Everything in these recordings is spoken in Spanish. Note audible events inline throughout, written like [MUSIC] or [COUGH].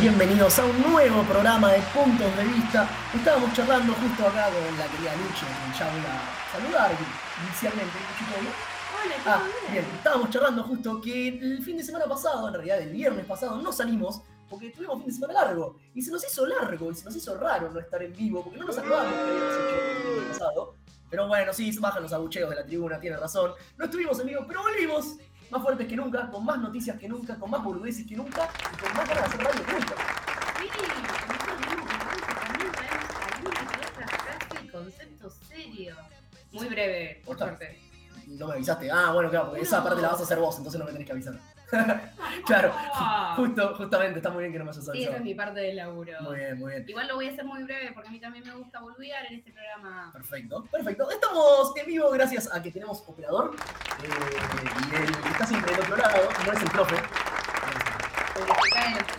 Bienvenidos, bienvenidos a un nuevo programa de Puntos de Vista. Estábamos charlando justo acá con la querida Lucha, que ya voy a saludar inicialmente. Hola, Ah, bien, estábamos charlando justo que el fin de semana pasado, en realidad el viernes pasado, no salimos porque tuvimos fin de semana largo. Y se nos hizo largo y se nos hizo raro no estar en vivo porque no nos acordamos que habíamos hecho el fin pasado. Pero bueno, sí, bajan los abucheos de la tribuna, tiene razón. No estuvimos en vivo, pero volvimos más fuertes que nunca, con más noticias que nunca, con más boludeces que nunca y con más ganas de hacer radio que nunca. Sí, nosotros mismos también traemos alguna que otra frase y concepto serio. Muy breve, por Otra. suerte. No me avisaste. Ah, bueno, claro, porque esa parte la vas a hacer vos, entonces no me tenés que avisar. [LAUGHS] claro, Ah. justo, justamente, está muy bien que no me hayas Sí, esa avisado. es mi parte del laburo. Muy bien, muy bien. Igual lo voy a hacer muy breve porque a mí también me gusta boludear en este programa. Perfecto, perfecto. Estamos en vivo gracias a que tenemos operador. eh, y el que está siempre del otro lado, no es el profe.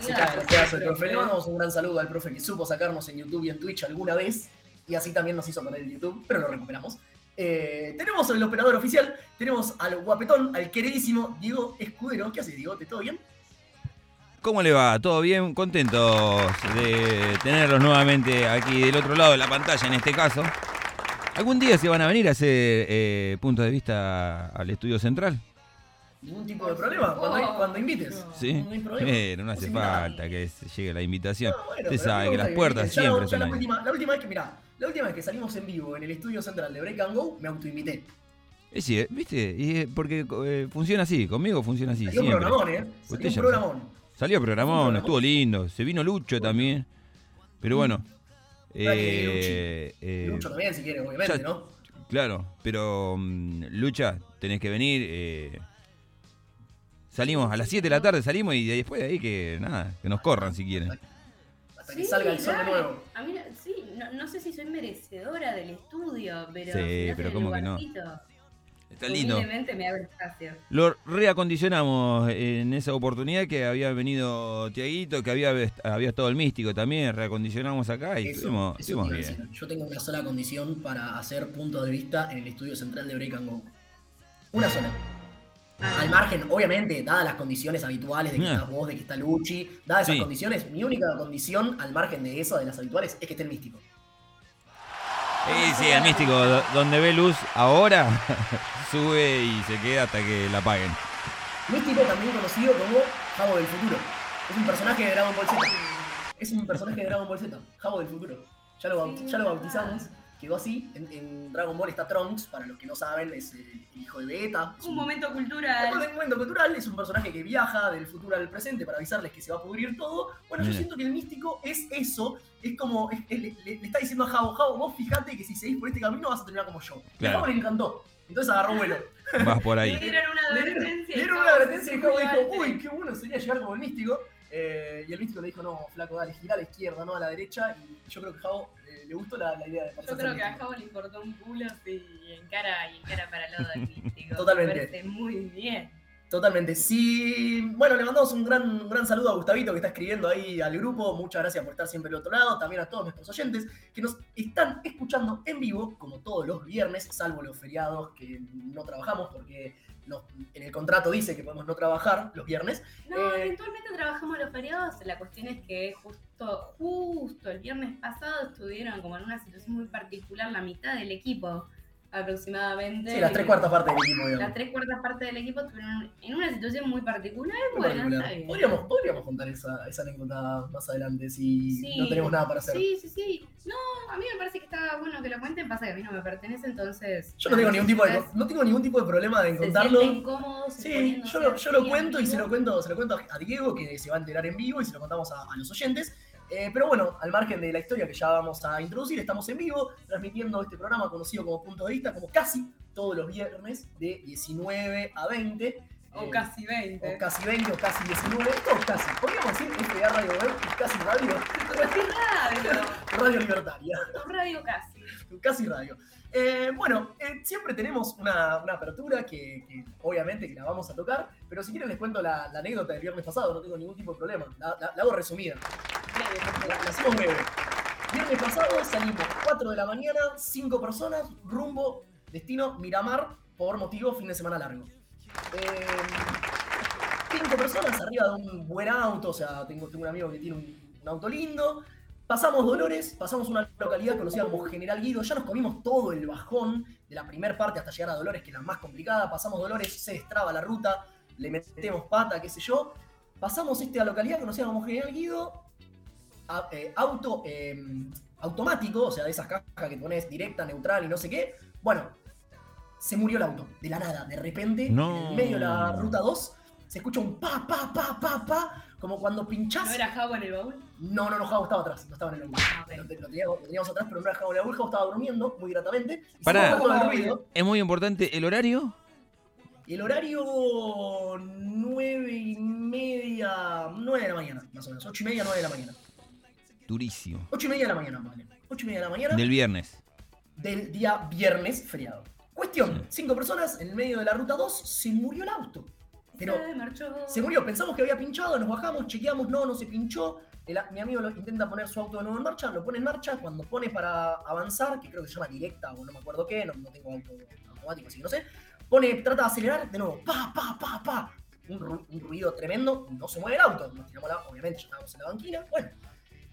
Se caen los Se los del profe. Le mandamos un gran saludo al profe que supo sacarnos en YouTube y en Twitch alguna vez. Y así también nos hizo perder el YouTube, pero lo recuperamos. Eh, tenemos al operador oficial, tenemos al guapetón, al queridísimo Diego Escudero. ¿Qué haces, Diego? ¿Te todo bien? ¿Cómo le va? ¿Todo bien? Contentos de tenerlos nuevamente aquí del otro lado de la pantalla en este caso. ¿Algún día se van a venir a hacer eh, puntos de vista al estudio central? Ningún tipo de problema cuando, cuando invites. Sí. No hay problema. No hace falta que llegue la invitación. No, bueno, Usted sabe que las puertas. Ya siempre la- son la última, la última vez que, mirá, la última vez que salimos en vivo en el estudio central de Break and Go, me autoinvité. Es decir, ¿viste? Y, eh, porque eh, funciona así, conmigo funciona así, Salió un siempre. programón, ¿eh? Salió un ya- programón. Salió programón, programón. estuvo lindo. Se vino Lucho también. Pero bueno. Eh, eh, Lucho también, si quiere, obviamente, ya- ¿no? Claro, pero mm, Lucha, tenés que venir. eh, salimos a las 7 de la tarde, salimos y después de ahí que nada, que nos corran si quieren. Hasta que salga el sol de nuevo. A mí, sí, no, no sé si soy merecedora del estudio, pero. Sí, pero ¿cómo que no? Está lindo. Me abre espacio. Lo reacondicionamos en esa oportunidad que había venido Tiaguito, que había, había estado el místico también, reacondicionamos acá y Eso- a bien. decir. Yo tengo una sola condición para hacer puntos de vista en el estudio central de Break and Go. Una sola. Al margen, obviamente, dadas las condiciones habituales de que estás vos, de que está Luchi, dadas esas Sí. condiciones, mi única condición al margen de eso, de las habituales, es que esté el místico. Sí, sí, el místico, do- donde ve luz ahora, [LAUGHS] sube y se queda hasta que la apaguen. Místico también conocido como Jabo del Futuro. Es un personaje de Dragon Ball Z. Es un personaje de Dragon Ball Z, Jabo del Futuro. Ya lo, ya lo bautizamos, quedó así. En, en Dragon Ball está Trunks, para los que no saben, es el hijo de Vegeta. Es Un momento Un cultural. momento cultural, es un personaje que viaja del futuro al presente para avisarles que se va a pudrir todo. Bueno, yo siento que el místico es eso, es como, es- es- le, está diciendo a Jabo, Jabo, vos fijate que si seguís por este camino vas a terminar como yo. Y a Claro. Jabo le encantó, entonces agarró vuelo. Vas por Le ahí. [LAUGHS] dieron una Le dieron, advertencia. le dieron una advertencia y fue dijo, uy, qué bueno sería llegar como el místico. Eh, y el místico le dijo, no, flaco, dale, gira a la izquierda, no a la derecha. Y yo creo que eh, le gustó la, la idea de Yo creo que a. Jabo le importó un culo y encara, y encara para el lado del místico. Totalmente. Muy bien. Totalmente. Sí, bueno, le mandamos un gran, un gran saludo a Gustavito que está escribiendo ahí al grupo. Muchas gracias por estar siempre del otro lado. También a todos nuestros oyentes que nos están escuchando en vivo, como todos los viernes, salvo los feriados que no trabajamos porque nos- en el contrato dice que podemos no trabajar los viernes. No, Eh, eventualmente trabajamos los feriados. La cuestión es que justo, justo el viernes pasado estuvieron como en una situación muy particular la mitad del equipo aproximadamente. Sí, las tres cuartas partes del equipo, digamos. Las tres cuartas partes del equipo estuvieron en una situación muy particular. Muy Bueno, particular. está bien. Podríamos, podríamos contar esa, esa anécdota más adelante si Sí. no tenemos nada para hacer. Sí, sí, sí. No, a mí me parece que está bueno que lo cuenten. Pasa que a mí no me pertenece, entonces. Yo no tengo, ningún tipo de, no tengo ningún tipo de problema en se contarlo. sienten cómodos Sí, yo lo, yo lo cuento y se lo cuento, se lo cuento a Diego, que se va a enterar en vivo y se lo contamos a, a los oyentes. Eh, pero bueno, al margen de la historia que ya vamos a introducir, estamos en vivo transmitiendo este programa conocido como Punto de Vista, como casi todos los viernes de 19 a 20. O eh, casi 20. o casi 20 o casi 19, esto es casi. Podríamos decir FDA Radio Web y casi radio, [LAUGHS] Casi radio. radio libertaria. Radio casi. Casi radio. Eh, bueno, eh, siempre tenemos una, una apertura que, que obviamente que la vamos a tocar, pero si quieren les cuento la, anécdota del viernes pasado, no tengo ningún tipo de problema. La, hago resumida, la, hacemos breve. Viernes pasado salimos 4 de la mañana, 5 personas, rumbo, destino Miramar, por motivo fin de semana largo. Eh, 5 personas arriba de un buen auto, o sea, tengo, tengo un amigo que tiene un, un auto lindo, Pasamos Dolores, pasamos una localidad conocida como General Guido, ya nos comimos todo el bajón de la primera parte hasta llegar a Dolores, que es la más complicada. Pasamos Dolores, se destraba la ruta, le metemos pata, qué sé yo. Pasamos esta localidad conocida como General Guido, a- eh, auto eh, automático, o sea, de esas cajas que pones directa, neutral y no sé qué. Bueno, se murió el auto, de la nada, de repente, No. en el medio de la ruta 2, se escucha un pa, pa, pa, pa, pa, como cuando pinchás. ¿No era Jabo en el baúl? No, no, no, Javo estaba atrás, no estaba en el baúl. Ah. Lo, lo teníamos, lo teníamos atrás, pero no era Javo en el baúl, Javo estaba durmiendo muy gratamente. Pará. Es muy importante el horario. El horario nueve y media, nueve de la mañana, más o menos. Ocho y media, nueve de la mañana. Durísimo. Ocho y media de la mañana, vale. Ocho y media de la mañana Del viernes. del día viernes feriado. Cuestión, Sí. cinco personas en el medio de la ruta 2, se murió el auto. Pero Se marchó. Se murió, pensamos que había pinchado, nos bajamos, chequeamos, no, no se pinchó. El- mi amigo lo, intenta poner su auto de nuevo en marcha, lo pone en marcha, cuando pone para avanzar, que creo que se llama directa o no me acuerdo qué, no, no tengo auto automático, así que no sé, pone, trata de acelerar, de nuevo, pa, pa, pa, pa, un, ru- un ruido tremendo, no se mueve el auto, nos tiramos la, obviamente ya estábamos en la banquina, bueno,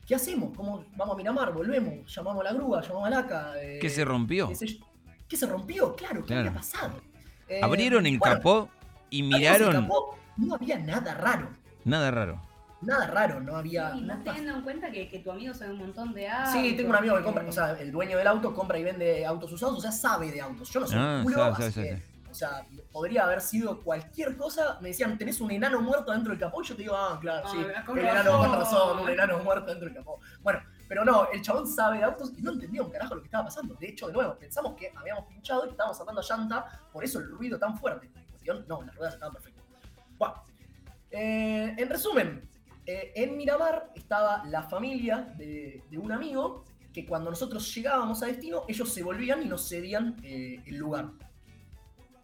¿qué hacemos? ¿Cómo vamos a Miramar? Volvemos, llamamos a la grúa, llamamos a la ACA. eh, ¿Qué se rompió? qué sé yo. ¿Qué se rompió? Claro, ¿qué Claro. había pasado? Eh, Abrieron el bueno, capó y abrimos el miraron. capó, no había nada raro. Nada raro. Nada raro, no había. Y no más teniendo en cuenta que, que tu amigo sabe un montón de autos. Sí, tengo un amigo que compra, o sea, el dueño del auto compra y vende autos usados, o sea, sabe de autos. Yo no soy Ah, un culo, sabe, así sabe, que, sabe. o sea, podría haber sido cualquier cosa. Me decían, tenés un enano muerto dentro del capó, y yo te digo, ah, claro, sí, Ah, con el enano, con razón. razón, un enano muerto dentro del capó. Bueno, pero no, el chabón sabe de autos y no entendía un carajo lo que estaba pasando. De hecho, de nuevo, pensamos que habíamos pinchado y que estábamos andando a llanta, por eso el ruido tan fuerte. Cuestión, no, las ruedas estaban perfectas. Bueno, eh, en resumen, eh, en Miramar estaba la familia de, de un amigo que cuando nosotros llegábamos a destino, ellos se volvían y nos cedían eh, el lugar.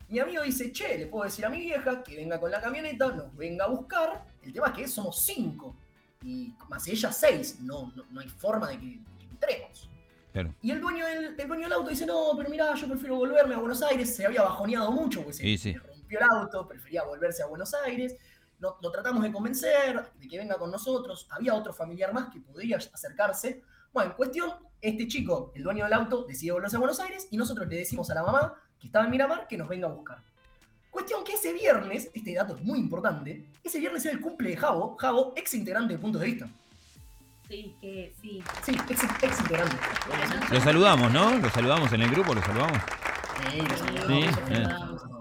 Mi amigo dice, che, le puedo decir a mi vieja que venga con la camioneta, nos venga a buscar. El tema es que somos cinco. Y más ella seis. No, no, no hay forma de que, de que entremos. Claro. Y el dueño, del, el dueño del auto dice, no, pero mirá, yo prefiero volverme a Buenos Aires. Se había bajoneado mucho porque se Sí, le rompió el auto, prefería volverse a Buenos Aires. Lo, lo tratamos de convencer de que venga con nosotros. Había otro familiar más que podría acercarse. Bueno, en cuestión, este chico, el dueño del auto, decide volverse a Buenos Aires y nosotros le decimos a la mamá, que estaba en Miramar, que nos venga a buscar. Cuestión que ese viernes, este dato es muy importante, ese viernes era el cumple de Javo, Javo, ex integrante de Puntos de Vista. Sí, que sí. Sí, ex, ex integrante. Lo saludamos, ¿no? Lo saludamos en el grupo, lo saludamos. Sí, lo saludamos, Sí, lo eh. saludamos.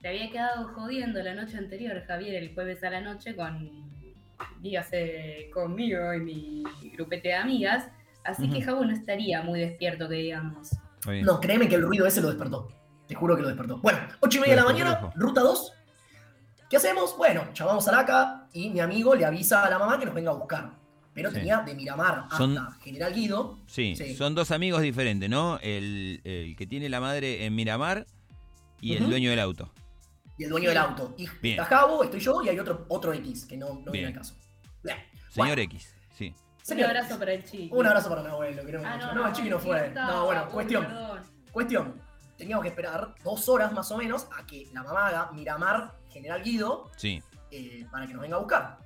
Te había quedado jodiendo la noche anterior, Javier, el jueves a la noche con, dígase, conmigo y mi grupete de amigas. Así que. Jabo no estaría muy despierto, que digamos. No, créeme que el ruido ese lo despertó. Te juro que lo despertó. Bueno, 8 y media de la mañana, ruta 2. ¿Qué hacemos? Bueno, llamamos a Laca y mi amigo le avisa a la mamá que nos venga a buscar. Pero Sí. tenía de Miramar hasta Son- General Guido. Sí, Sí. son dos amigos diferentes, ¿no? El, el que tiene la madre en Miramar y el dueño del auto. Y el dueño del auto. Y Bien. está Javo, estoy yo y hay otro, otro X, que no, no viene al caso. Bien. Señor Bueno, X, sí. señor Un abrazo para el chico. Un abrazo para mi abuelo, Ah, no, el chiqui no fue. No, bueno, Uy, cuestión. perdón. Cuestión. Teníamos que esperar dos horas más o menos a que la mamá haga Miramar General Guido Sí. eh, para que nos venga a buscar.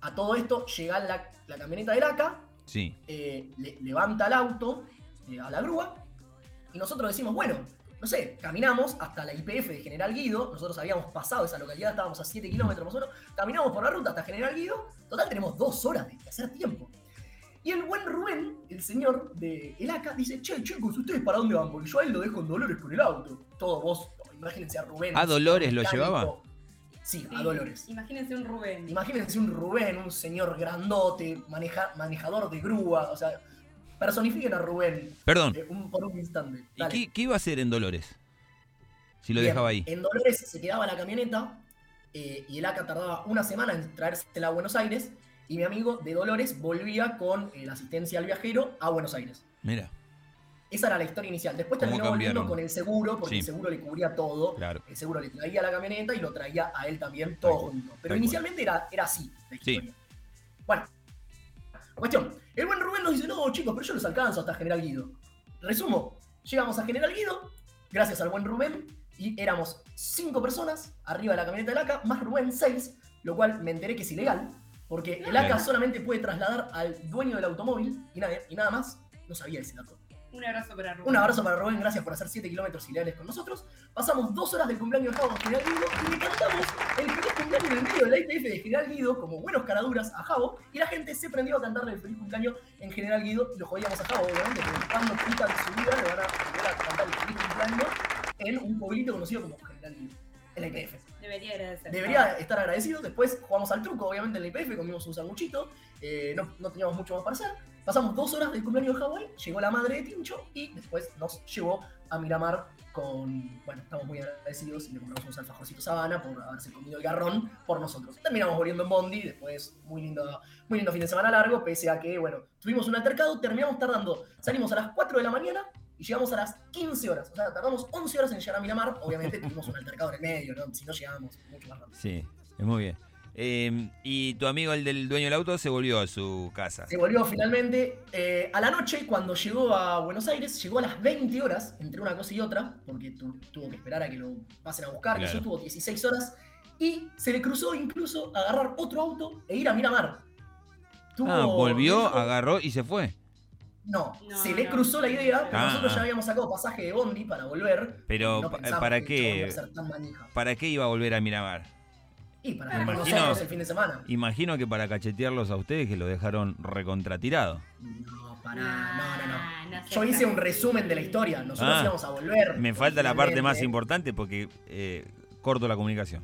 A todo esto llega la, la camioneta del ACA, Sí. eh, le- levanta el auto eh, a la grúa y nosotros decimos, bueno, no sé, caminamos hasta la IPF de General Guido, nosotros habíamos pasado esa localidad, estábamos a 7 kilómetros más o menos, caminamos por la ruta hasta General Guido, total tenemos dos horas de, hacer tiempo. Y el buen Rubén, el señor de el ACA, dice, che, chicos, ¿ustedes para dónde van? Porque yo a él lo dejo en Dolores con el auto. Todo vos, imagínense a Rubén. ¿A Dolores lo llevaba? Sí, Sí, a Dolores. Imagínense un Rubén. Imagínense un Rubén, un señor grandote, maneja- manejador de grúa, o sea, personifiquen a Rubén Perdón, eh, un- por un instante. ¿y qué, qué iba a hacer en Dolores? Si lo Bien, dejaba ahí. En Dolores se quedaba la camioneta eh, y el ACA tardaba una semana en traérsela a Buenos Aires y mi amigo de Dolores volvía con eh, la asistencia al viajero a Buenos Aires. Mira, Esa era la historia inicial. Después ¿Cómo terminó volviendo con el seguro, porque Sí. el seguro le cubría todo. claro. El seguro le traía la camioneta y lo traía a él también, todo junto. Pero inicialmente era, era así la Sí. historia. Bueno, cuestión. El buen Rubén nos dice, no, chicos, pero yo los alcanzo hasta General Guido. Resumo, llegamos a General Guido, gracias al buen Rubén, y éramos cinco personas arriba de la camioneta del ACA, más Rubén seis, lo cual me enteré que es ilegal, porque el ACA solamente puede trasladar al dueño del automóvil y nada, y nada más. No sabía ese dato. Un abrazo para Rubén. Un abrazo para Rubén, gracias por hacer 7 kilómetros ilegales con nosotros. Pasamos dos horas del cumpleaños de Javo en General Guido y le cantamos el feliz cumpleaños en el medio de la de General Guido como buenos caraduras a Javo y la gente se prendió a cantarle el feliz cumpleaños en General Guido y lo jodíamos a Javo, obviamente, porque cuando puta de su vida le van a volver a cantar el feliz cumpleaños en un pueblito conocido como General Guido, en la IPF. Debería agradecer. Debería estar agradecido. Después jugamos al truco, obviamente, en la IPF, comimos un sanguchito. eh, no, no teníamos mucho más para hacer. Pasamos dos horas del cumpleaños de Hawái, llegó la madre de Tincho y después nos llevó a Miramar con. Bueno, estamos muy agradecidos y le compramos unos alfajorcitos Sabana por haberse comido el garrón por nosotros. Terminamos volviendo en Bondi, después muy lindo, muy lindo fin de semana largo, pese a que, bueno, tuvimos un altercado, terminamos tardando. Salimos a las 4 de la mañana y llegamos a las 15 horas. O sea, tardamos 11 horas en llegar a Miramar. Obviamente tuvimos un altercado en el medio, ¿no? Si no llegamos mucho más rápido. Sí, es muy bien. Eh, y tu amigo, el del dueño del auto, se volvió a su casa. Se volvió finalmente eh, a la noche, cuando llegó a Buenos Aires, llegó a las 20 horas, entre una cosa y otra, porque tu- tuvo que esperar a que lo pasen a buscar, que Claro. yo tuvo 16 horas, y se le cruzó incluso agarrar otro auto e ir a Miramar. Tuvo- Ah, volvió, dijo- agarró y se fue. No, No, se le no. cruzó la idea, pero Ah, nosotros ah. ya habíamos sacado pasaje de Bondi para volver. Pero, no pensamos ¿para qué? ¿Para qué iba a volver a Miramar? Y para imagino- nosotros el fin de semana. Imagino que para cachetearlos a ustedes que lo dejaron recontratirado. No, para, no, no, no. Ah, no Yo hice un resumen de la historia. Nosotros Ah, íbamos a volver. Me falta la parte más importante porque eh, corto la comunicación.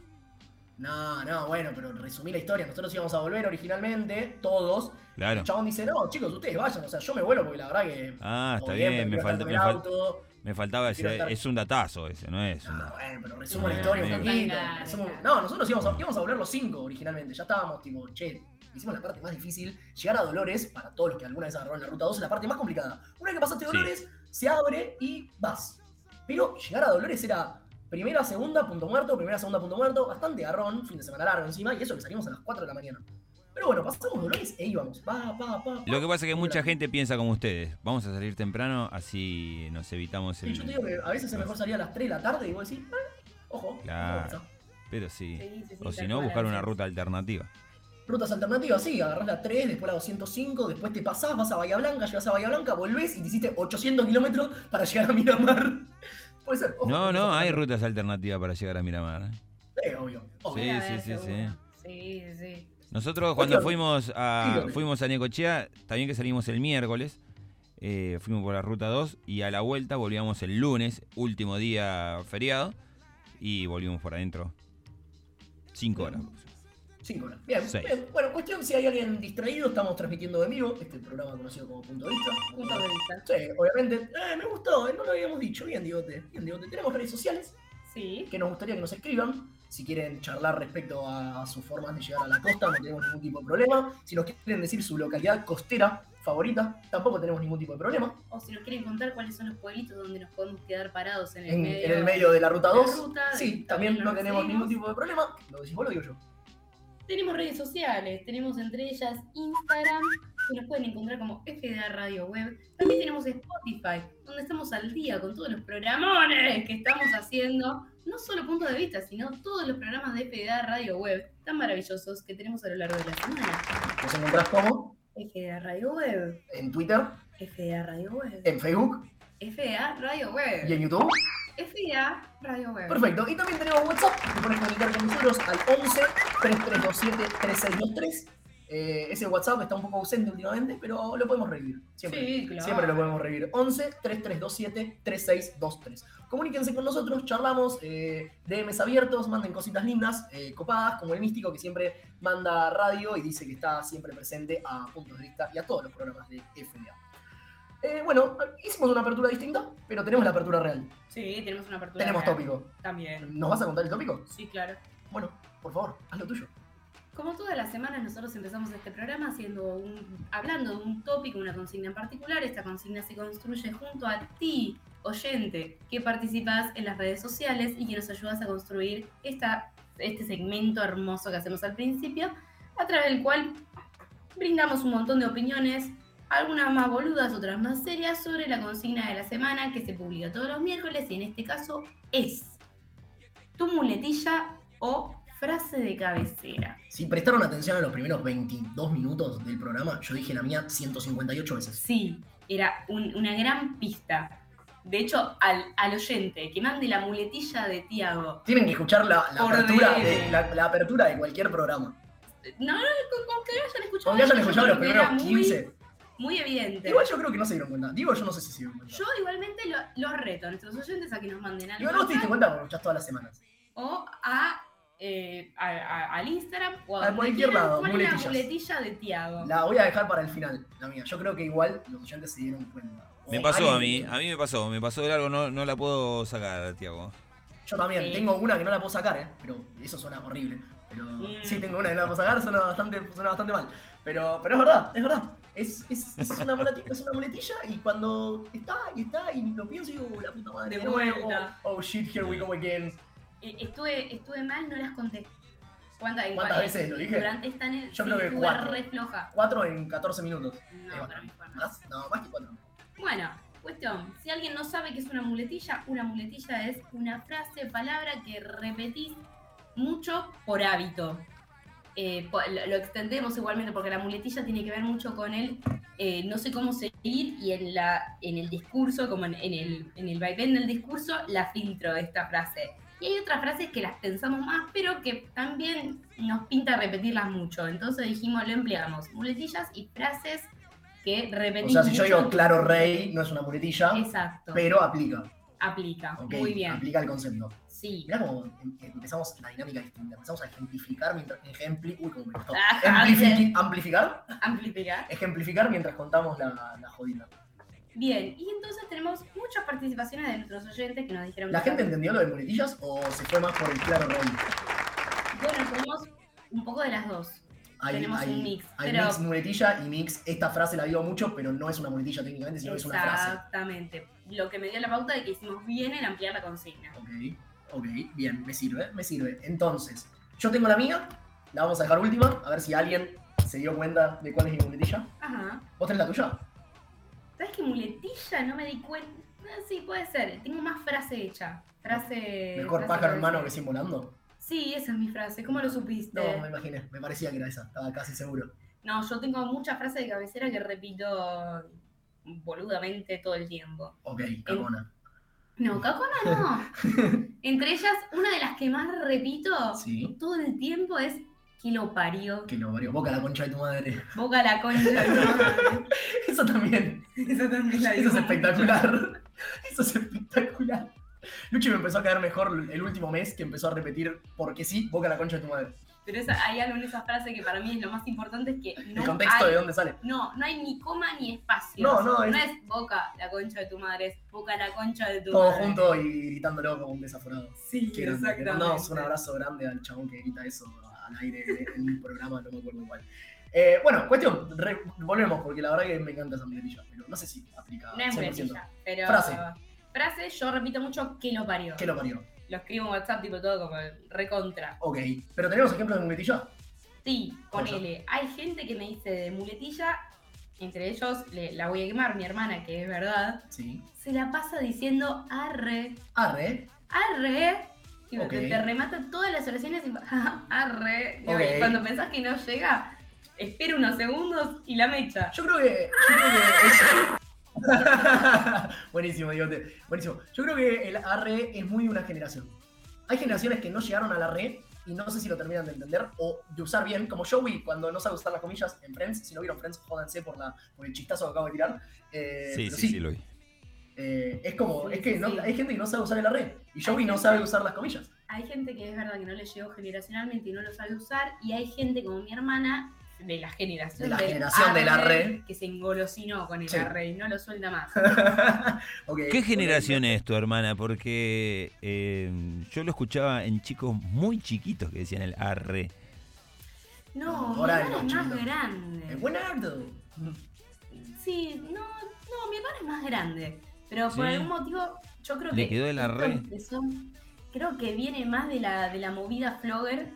No, no, bueno, pero resumí la historia. Nosotros íbamos a volver originalmente, todos. Claro. El chabón dice, no, chicos, ustedes vayan. O sea, yo me vuelo porque la verdad que. Ah, está bien, me falta, me, con el fal- auto. Me faltaba ese, estar- es un datazo ese, no es un No, datazo. bueno, pero resumo la Ah, historia un poquito. Resumo-. No, nosotros íbamos a, íbamos a volver los cinco originalmente. Ya estábamos, tipo, che, hicimos la parte más difícil. Llegar a Dolores, para todos los que alguna vez agarraron la ruta 2, es la parte más complicada. Una vez que pasaste Sí. Dolores, se abre y vas. Pero llegar a Dolores era primera, segunda, punto muerto, primera, segunda, punto muerto, bastante garrón, fin de semana largo encima, y eso que salimos a las 4 de la mañana. Pero bueno, pasamos dolores e íbamos, pa, pa, pa. Lo que pasa es que mucha gente piensa como ustedes. Vamos a salir temprano, así nos evitamos el. Sí, yo te digo que a veces es mejor salir a las 3 de la tarde y vos decís, eh, ojo, Claro. Pero sí. Sí, sí, sí, O si no, buscar una ruta alternativa. Rutas alternativas, sí, agarrás la 3, después la 205, después te pasás, vas a Bahía Blanca, llegas a Bahía Blanca, volvés y te hiciste 800 kilómetros para llegar a Miramar. [LAUGHS] Puede ser. ojo, No, no, hay rutas alternativas para llegar a Miramar. Sí, obvio. obvio. Sí, sí, sí, seguro. Sí, sí. Nosotros cuando fuimos a dígame. fuimos a Necochea, también que salimos el miércoles, eh, fuimos por la ruta 2 y a la vuelta volvíamos el lunes, último día feriado, y volvimos por adentro. Cinco horas. Cinco horas. Bien, Seis. bien. Bueno, cuestión, si hay alguien distraído, estamos transmitiendo de vivo este programa conocido como Punto de Vista. Punto de vista. Sí, obviamente. Eh, me gustó, eh, no lo habíamos dicho. Bien, Digote. Bien, Digote. Tenemos redes sociales Sí. que nos gustaría que nos escriban. Si quieren charlar respecto a sus formas de llegar a la costa, no tenemos ningún tipo de problema. Si nos quieren decir su localidad costera favorita, tampoco tenemos ningún tipo de problema. O si nos quieren contar cuáles son los pueblitos donde nos podemos quedar parados en el En, medio. en el medio de la ruta de la 2, ruta, sí, también también no tenemos ningún tipo de problema. Lo decís vos, lo digo yo. Tenemos redes sociales, tenemos entre ellas Instagram, que nos pueden encontrar como FDA Radio Web. También tenemos Spotify, donde estamos al día con todos los programones que estamos haciendo. No solo punto de vista, sino todos los programas de FDA Radio Web tan maravillosos que tenemos a lo largo de la semana. Nos encontrás como FDA Radio Web, en Twitter, FDA Radio Web, en Facebook FDA Radio y Web, en YouTube. FDA Radio Web. Perfecto. Y también tenemos WhatsApp. Te puedes comunicar con nosotros al 11 3327 3623. Eh, ese WhatsApp está un poco ausente últimamente, pero lo podemos revivir. Siempre. Sí, claro. Siempre lo podemos revivir. 11 3327 3623. Comuníquense con nosotros, charlamos, eh, DMs abiertos, manden cositas lindas, eh, copadas, como el místico que siempre manda radio y dice que está siempre presente a puntos de vista y a todos los programas de FDA. Eh, bueno, hicimos una apertura distinta, pero tenemos la apertura real. Sí, tenemos una apertura. Tenemos real. tópico. También. ¿Nos vas a contar el tópico? Sí, claro. Bueno, por favor, haz lo tuyo. Como todas las semanas nosotros empezamos este programa haciendo hablando de un tópico, una consigna en particular. Esta consigna se construye junto a ti, oyente, que participas en las redes sociales y que nos ayudas a construir esta, este segmento hermoso que hacemos al principio, a través del cual brindamos un montón de opiniones, algunas más boludas, otras más serias, sobre la consigna de la semana que se publica todos los miércoles y en este caso es tu muletilla o frase de cabecera. Si prestaron atención a los primeros 22 minutos del programa, yo dije la mía 158 veces. Sí, era un- una gran pista. De hecho, al, al oyente que mande la muletilla de Tiago. Tienen que escuchar la, apertura de, la, la apertura de cualquier programa. No, no, con, con que hayan escuchado. Con que hayan escuchado los primeros muy- 15. Muy evidente. Igual yo creo que no se dieron cuenta. Digo, yo no sé si se dieron cuenta. Yo igualmente lo- los reto a nuestros oyentes a que nos manden algo Igual vos te diste cuenta porque lo escuchás todas las semanas. o eh, a- a- al Instagram o a, A donde cualquier quieran, lado, ¿Cuál es la muletilla de Tiago? La voy a dejar para el final, la mía. Yo creo que igual los oyentes se dieron cuenta. O Me pasó a mí, a mí me pasó, me pasó de largo, no, no la puedo sacar, Tiago. Yo también. Sí. Tengo una que no la puedo sacar, ¿eh? Pero eso suena horrible. Pero Mm. sí, tengo una que no la puedo sacar, suena bastante, suena bastante mal. Pero, pero es verdad, es verdad. Es, es, es una muletilla, es una muletilla y cuando está y está y lo pienso y digo, "Uh, la puta madre, De vuelta. Oh shit, here we go again. Eh, Estuve, estuve mal, no las conté. ¿Cuántas, ¿Cuántas veces lo dije? Durante esta ne- Yo sí, creo que cuatro. re floja. Cuatro en 14 minutos. No, Eh, para mí fue más. ¿Más? No, más que cuatro. Bueno, cuestión. Si alguien no sabe qué es una muletilla, una muletilla es una frase, palabra que repetís mucho por hábito. Eh, lo extendemos igualmente porque la muletilla tiene que ver mucho con el eh, no sé cómo seguir y en, la, en el discurso, como en, en el, en el vaivén del discurso, la filtro de esta frase. Y hay otras frases que las pensamos más, pero que también nos pinta repetirlas mucho. Entonces dijimos, lo empleamos. Muletillas y frases que O repetimos. sea, si yo digo claro rey, no es una muletilla, Exacto. pero aplica. Aplica. Muy bien. Aplica el concepto. Sí. Mirá cómo em- empezamos la dinámica distinta. Empezamos a ejemplificar mientras. Ejempli, uy, cómo me [LAUGHS] costó. Ajá, Amplifiqui- amplificar. Amplificar. Ejemplificar mientras contamos la, la jodida. Bien. Y entonces tenemos muchas participaciones de nuestros oyentes que nos dijeron ¿La gente entendió lo de muletillas o se fue más por el claro rey? Bueno, tenemos un poco de las dos. Hay, Tenemos hay- un mix, Hay pero- mix muletilla y mix. Esta frase la digo mucho, pero no es una muletilla técnicamente, sino que es una frase. Exactamente. Lo que me dio la pauta de que hicimos bien en ampliar la consigna. Ok, Ok, bien, me sirve, me sirve. Entonces, yo tengo la mía, la vamos a dejar última, a ver si alguien se dio cuenta de cuál es mi muletilla. Ajá. ¿Vos tenés la tuya? ¿Sabes qué muletilla? No me di cuenta. Eh, Sí, puede ser. Tengo más frase hecha. Frase. Mejor frase pájaro en para mano que volando. Sí, esa es mi frase. ¿Cómo lo supiste? No, me imaginé, me parecía que era esa, estaba casi seguro. No, yo tengo muchas frases de cabecera que repito boludamente todo el tiempo. Ok, cagona. No, cacona no. [LAUGHS] Entre ellas, una de las que más repito Sí. todo el tiempo es que lo parió. Que lo varió. Boca la concha de tu madre. Boca la concha de tu madre. [LAUGHS] Eso también. Eso también la Eso es espectacular. [LAUGHS] Eso es espectacular. Luchi me empezó a caer mejor el último mes que empezó a repetir porque sí, boca la concha de tu madre. Pero esa- hay algo en esa frase que para mí es lo más importante, es que no El contexto hay, de dónde sale. no, no hay ni coma ni espacio. No, no, es- No es boca la concha de tu madre, es boca la concha de tu Todo madre. junto y gritándolo como un desaforado. Sí. Le exactamente. mandamos un abrazo grande al chabón que grita eso al aire en un programa, no me acuerdo cuál. Eh, bueno, cuestión, re- volvemos, porque la verdad que me encanta esa muletilla, pero no sé si aplica No es 100%. muletilla, pero... Frase. Frase, yo repito mucho que lo parió. ¿Qué lo parió? Lo escribo en WhatsApp, tipo todo como recontra. Ok, pero tenemos ejemplos de muletilla. Sí, ponele. Hay gente que me dice de muletilla, entre ellos le- la voy a quemar, mi hermana, que es verdad, Sí. se la pasa diciendo arre, Arre. arre. Tipo, Ok. te, te remata todas las oraciones y [LAUGHS] arre. Y cuando pensás que no llega, espera unos segundos y la mecha. Yo creo que. Yo creo que es- [LAUGHS] Buenísimo, Diote. Buenísimo. Yo creo que el arre es muy de una generación. Hay generaciones que no llegaron al arre y no sé si lo terminan de entender o de usar bien, como Joey cuando no sabe usar las comillas en Friends. Si no vieron Friends, jódanse por, la, por el chistazo que acabo de tirar. Eh, Sí, pero sí, sí, lo vi. eh, es como, Sí, es que sí, no- sí. hay gente que no sabe usar el arre y Joey Hay no gente- sabe usar las comillas. Hay gente que es verdad que no le llegó generacionalmente y no lo sabe usar, y hay gente como mi hermana, de la generación, De la del generación del arre. que se engolosinó con el Sí. arre y no lo suelta más. [LAUGHS] ¿Qué generación es tu hermana? Porque eh, yo lo escuchaba en chicos muy chiquitos que decían el arre. No, mi Ahora hermana es más grande. Es buenardo. Sí, no, no, mi hermana es más grande. Pero por Sí. algún motivo, yo creo Le que. quedó el esto arre. empezó- creo que viene más de la, de la movida flogger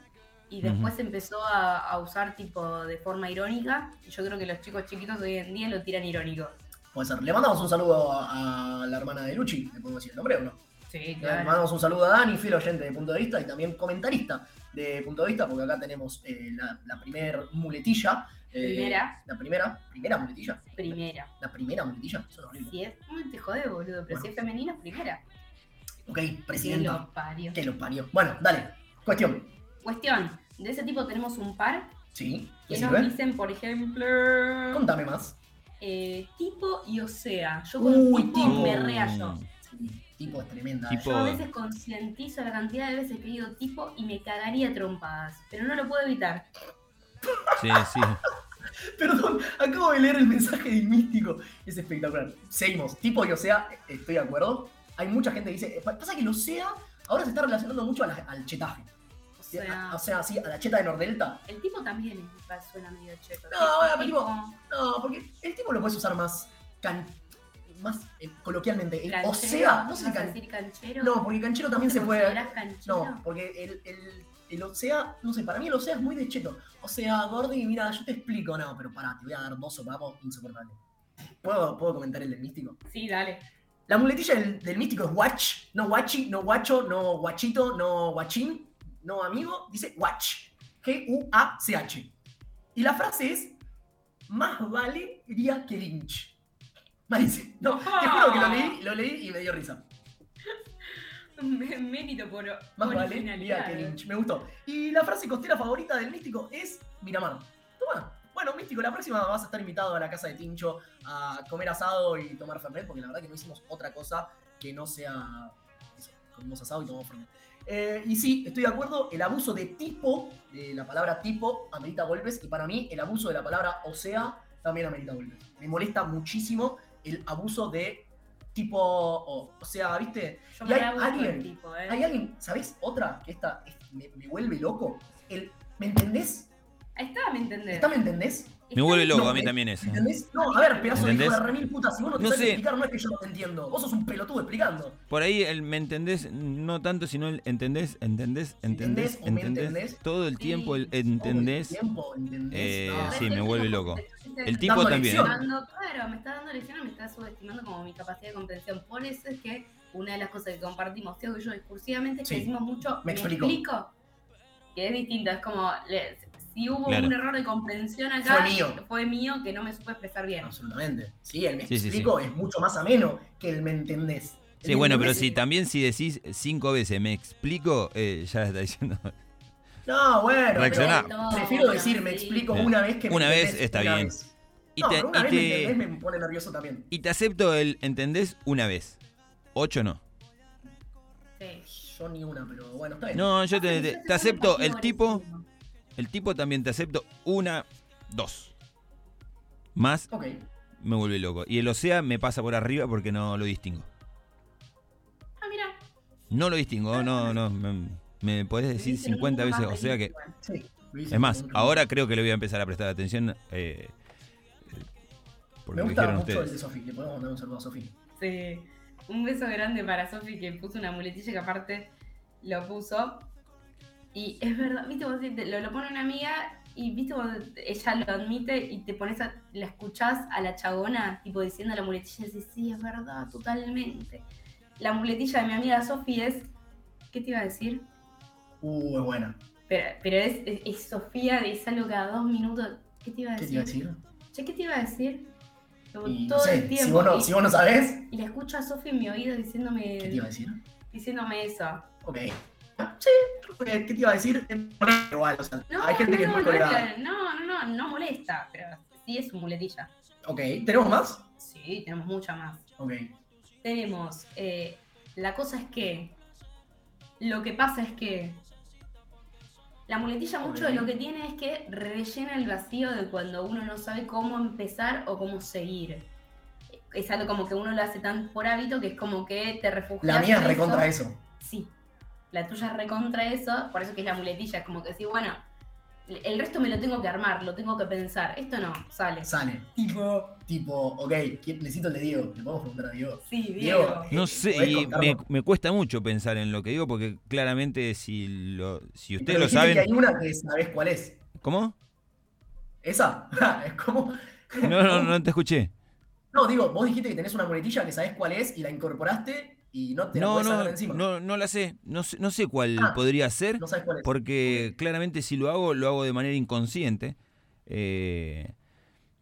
y después empezó a, a usar tipo de forma irónica. Y yo creo que los chicos chiquitos hoy en día lo tiran irónico. Puede ser. Le mandamos un saludo a, a la hermana de Luchi. ¿Le podemos decir el nombre o no? Sí, Le claro. mandamos un saludo a Dani, fiel oyente de punto de vista y también comentarista de punto de vista, porque acá tenemos eh, la, la primer muletilla. eh, Primera. La primera, primera muletilla. Primera. La primera muletilla. Eso es horrible. Si es, no te jode, boludo, pero Bueno. si es femenina, primera. Ok, Que presidenta. lo parió. Que lo parió. Bueno, dale. Cuestión. Cuestión, de ese tipo tenemos un par Sí. ¿Me que nos sirve? dicen, por ejemplo, Contame más. eh, tipo y o sea. Yo con Uy, tipo, tipo. me reayo. Sí, tipo es tremenda. Tipo- Yo a veces concientizo la cantidad de veces que digo tipo y me cagaría trompadas, pero no lo puedo evitar. Sí, sí. [LAUGHS] Perdón, acabo de leer el mensaje del místico. Es espectacular. Seguimos. Tipo y o sea, estoy de acuerdo. Hay mucha gente que dice. Pasa que el o sea ahora se está relacionando mucho la- al chetaje. O sea, O sea, sí, a la cheta de Nordelta. el tipo también es- suena medio cheto. No, bueno, tipo, No, porque el tipo lo puedes usar más. can- más eh, coloquialmente. El o sea, no sé si ¿vas a can- decir canchero? No, porque canchero también ¿Te se puede. canchero? No, porque el, el, el Osea, no sé, para mí el Osea es muy de cheto. O sea, Gordy, mira, yo te explico, no, pero pará, te voy a dar dos sopapos insoportables. ¿Puedo, ¿Puedo comentar el del místico? Sí, dale. La muletilla del, del místico es watch, no guachi, no guacho, no guachito, no guachín, no amigo, dice watch. G-U-A-C-H. Y la frase es, más vale iría que Lynch. [LAUGHS] Malísimo. No, te juro que lo leí, lo leí y me dio risa. [LAUGHS] Mé- Mérito por Más vale. Lía que Lynch. Me gustó. Y la frase costera favorita del místico es Miramar. Toma. Bueno, místico, la próxima vas a estar invitado a la casa de Tincho a comer asado y tomar Fernet, porque la verdad que no hicimos otra cosa que no sea. Comimos asado y tomamos Fernet. Eh, y sí, estoy de acuerdo, el abuso de tipo, de la palabra tipo, amerita golpes, y para mí el abuso de la palabra o sea también amerita golpes. Me molesta muchísimo el abuso de tipo, o, o sea, ¿viste? Yo Y me hay alguien- tipo, ¿eh? Hay alguien, ¿sabés? Otra que esta es- me, me vuelve loco. El, ¿Me entendés? Ahí está, ¿me entendés? ¿Está me entendés? Me vuelve loco No, a mí me- también eso. ¿Entendés? No, a ver, pedazo de hijo de remil puta, si vos no te No sabes sé. explicar, no es que yo no te entiendo. Vos sos un pelotudo explicando. Por ahí el me entendés, no tanto, sino el entendés, entendés, entendés, ¿Entendés o me entendés. entendés? Todo el Sí. tiempo el Todo el entendés. tiempo, ¿entendés? Eh, No, sí, me vuelve loco. El tipo Dando también. lección. Dando- claro, me está dando lecciones, me está subestimando como mi capacidad de comprensión. Por eso es que una de las cosas que compartimos, Teo y yo, discursivamente, es que Sí. decimos mucho, Me me, explico". explico. Que es distinto, es como, le- si hubo Claro. un error de comprensión acá, Fue mío. fue mío que no me supe expresar bien. Absolutamente. Sí, el me Sí, sí, explico es mucho más ameno que el me entendés. El Sí, me bueno, pero si también si decís cinco veces me explico, eh, ya está diciendo. No, bueno. Pero No, Prefiero decir me sí. explico Sí. una vez que me Una vez entendés está una bien. vez. Y no, te, una y vez te- me entendés me pone nervioso también. y te acepto el entendés una vez. Ocho no. Sí. Yo ni una, pero bueno, está bien. No, yo te, Yo te- acepto el tipo. El tipo también te acepto una, dos. Más Ok. me vuelve loco. Y el Osea me pasa por arriba porque no lo distingo. Ah, mira. No lo distingo, no, no. Me, me podés decir Viste, lo 50 mismo veces más Osea que. Sí. Es más, ahora creo que le voy a empezar a prestar atención. Eh, por Me gusta mucho el de ustedes. Sofi. Le podemos mandar un saludo a Sofi. Sí. Un beso grande para Sofi que puso una muletilla que aparte lo puso. Y es verdad, viste, vos te- lo, lo pone una amiga y viste, vos, ella lo admite y te pones a, la escuchás a la chagona, tipo diciendo la muletilla y decís, sí, es verdad, totalmente. La muletilla de mi amiga Sofi es, ¿qué te iba a decir? Uh, es buena. Pero, pero es, es, es Sofía, es algo cada dos minutos. ¿Qué te iba a ¿Qué decir? te iba a decir? Che, ¿qué te iba a decir? Como Y todo no sé, el tiempo. si vos no, y, si vos no sabés, y la escucho a Sofi en mi oído diciéndome, ¿qué te iba a decir? diciéndome eso. Ok. Sí, eh, ¿qué te iba a decir? Igual, o sea, No, hay gente no, que es muy no, colgada. no, no, no, no molesta, pero sí es su muletilla. Ok, ¿tenemos más? Sí, tenemos mucha más. Ok. Tenemos, eh, la cosa es que, lo que pasa es que, la muletilla mucho de lo que tiene es que rellena el vacío de cuando uno no sabe cómo empezar o cómo seguir. Es algo como que uno lo hace tan por hábito que es como que te refugias La mía es recontra eso. eso. Sí, la tuya es recontra eso, por eso que es la muletilla, es como que sí, bueno, el resto me lo tengo que armar, lo tengo que pensar, esto no, sale. Sale. Tipo, tipo, ok, ¿quién- necesito el de Diego. Le podemos preguntar a Diego. Sí, Diego, Diego. No eh, sé, ¿podés y contarnos? me, me cuesta mucho pensar en lo que digo porque claramente si lo si ustedes lo saben, que hay una que sabés cuál es. ¿cómo? ¿Esa? [LAUGHS] es como. No, no, no te escuché. No, digo, vos dijiste que tenés una muletilla que sabés cuál es y la incorporaste y no te la No, sacar no, encima. no, no la sé. No sé, no sé cuál Ah, podría ser No sabés cuál es. porque claramente si lo hago lo hago de manera inconsciente. Eh,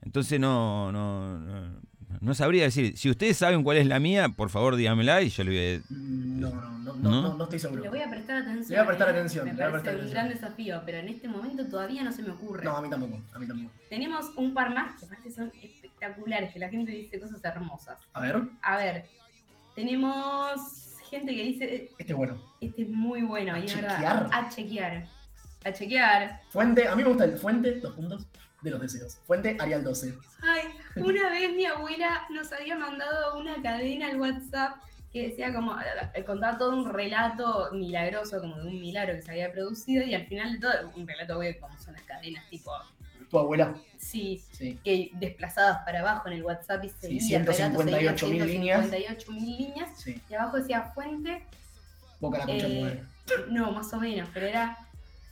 entonces no, no, no, no sabría decir. Si ustedes saben cuál es la mía, por favor dígamela y yo le voy a Mm, No, no, no, no, ¿No? no, no estoy seguro. Le voy a prestar atención. Le voy a prestar ¿eh? atención, Me parece prestar un atención. gran desafío, pero en este momento todavía no se me ocurre. No, a mí tampoco, a mí tampoco. Tenemos un par más que son espectaculares, que la gente dice cosas hermosas. A ver, A ver, tenemos gente que dice, este es bueno. este es muy bueno, A y es verdad. A chequear. A chequear. Fuente, a mí me gusta el fuente, dos puntos, de los deseos. Fuente Arial 12. Ay, [LAUGHS] una vez mi abuela nos había mandado una cadena al WhatsApp que decía como, contaba todo un relato milagroso, como de un milagro que se había producido, y al final de todo, un relato obvio como son las cadenas, tipo, Tu abuela. Sí, Sí. que desplazadas para abajo en el WhatsApp y Sí, seguía relato, seguía 158.000 líneas. 158.000 líneas, Sí. y abajo decía fuente, Boca la concha Eh, no, más o menos, pero era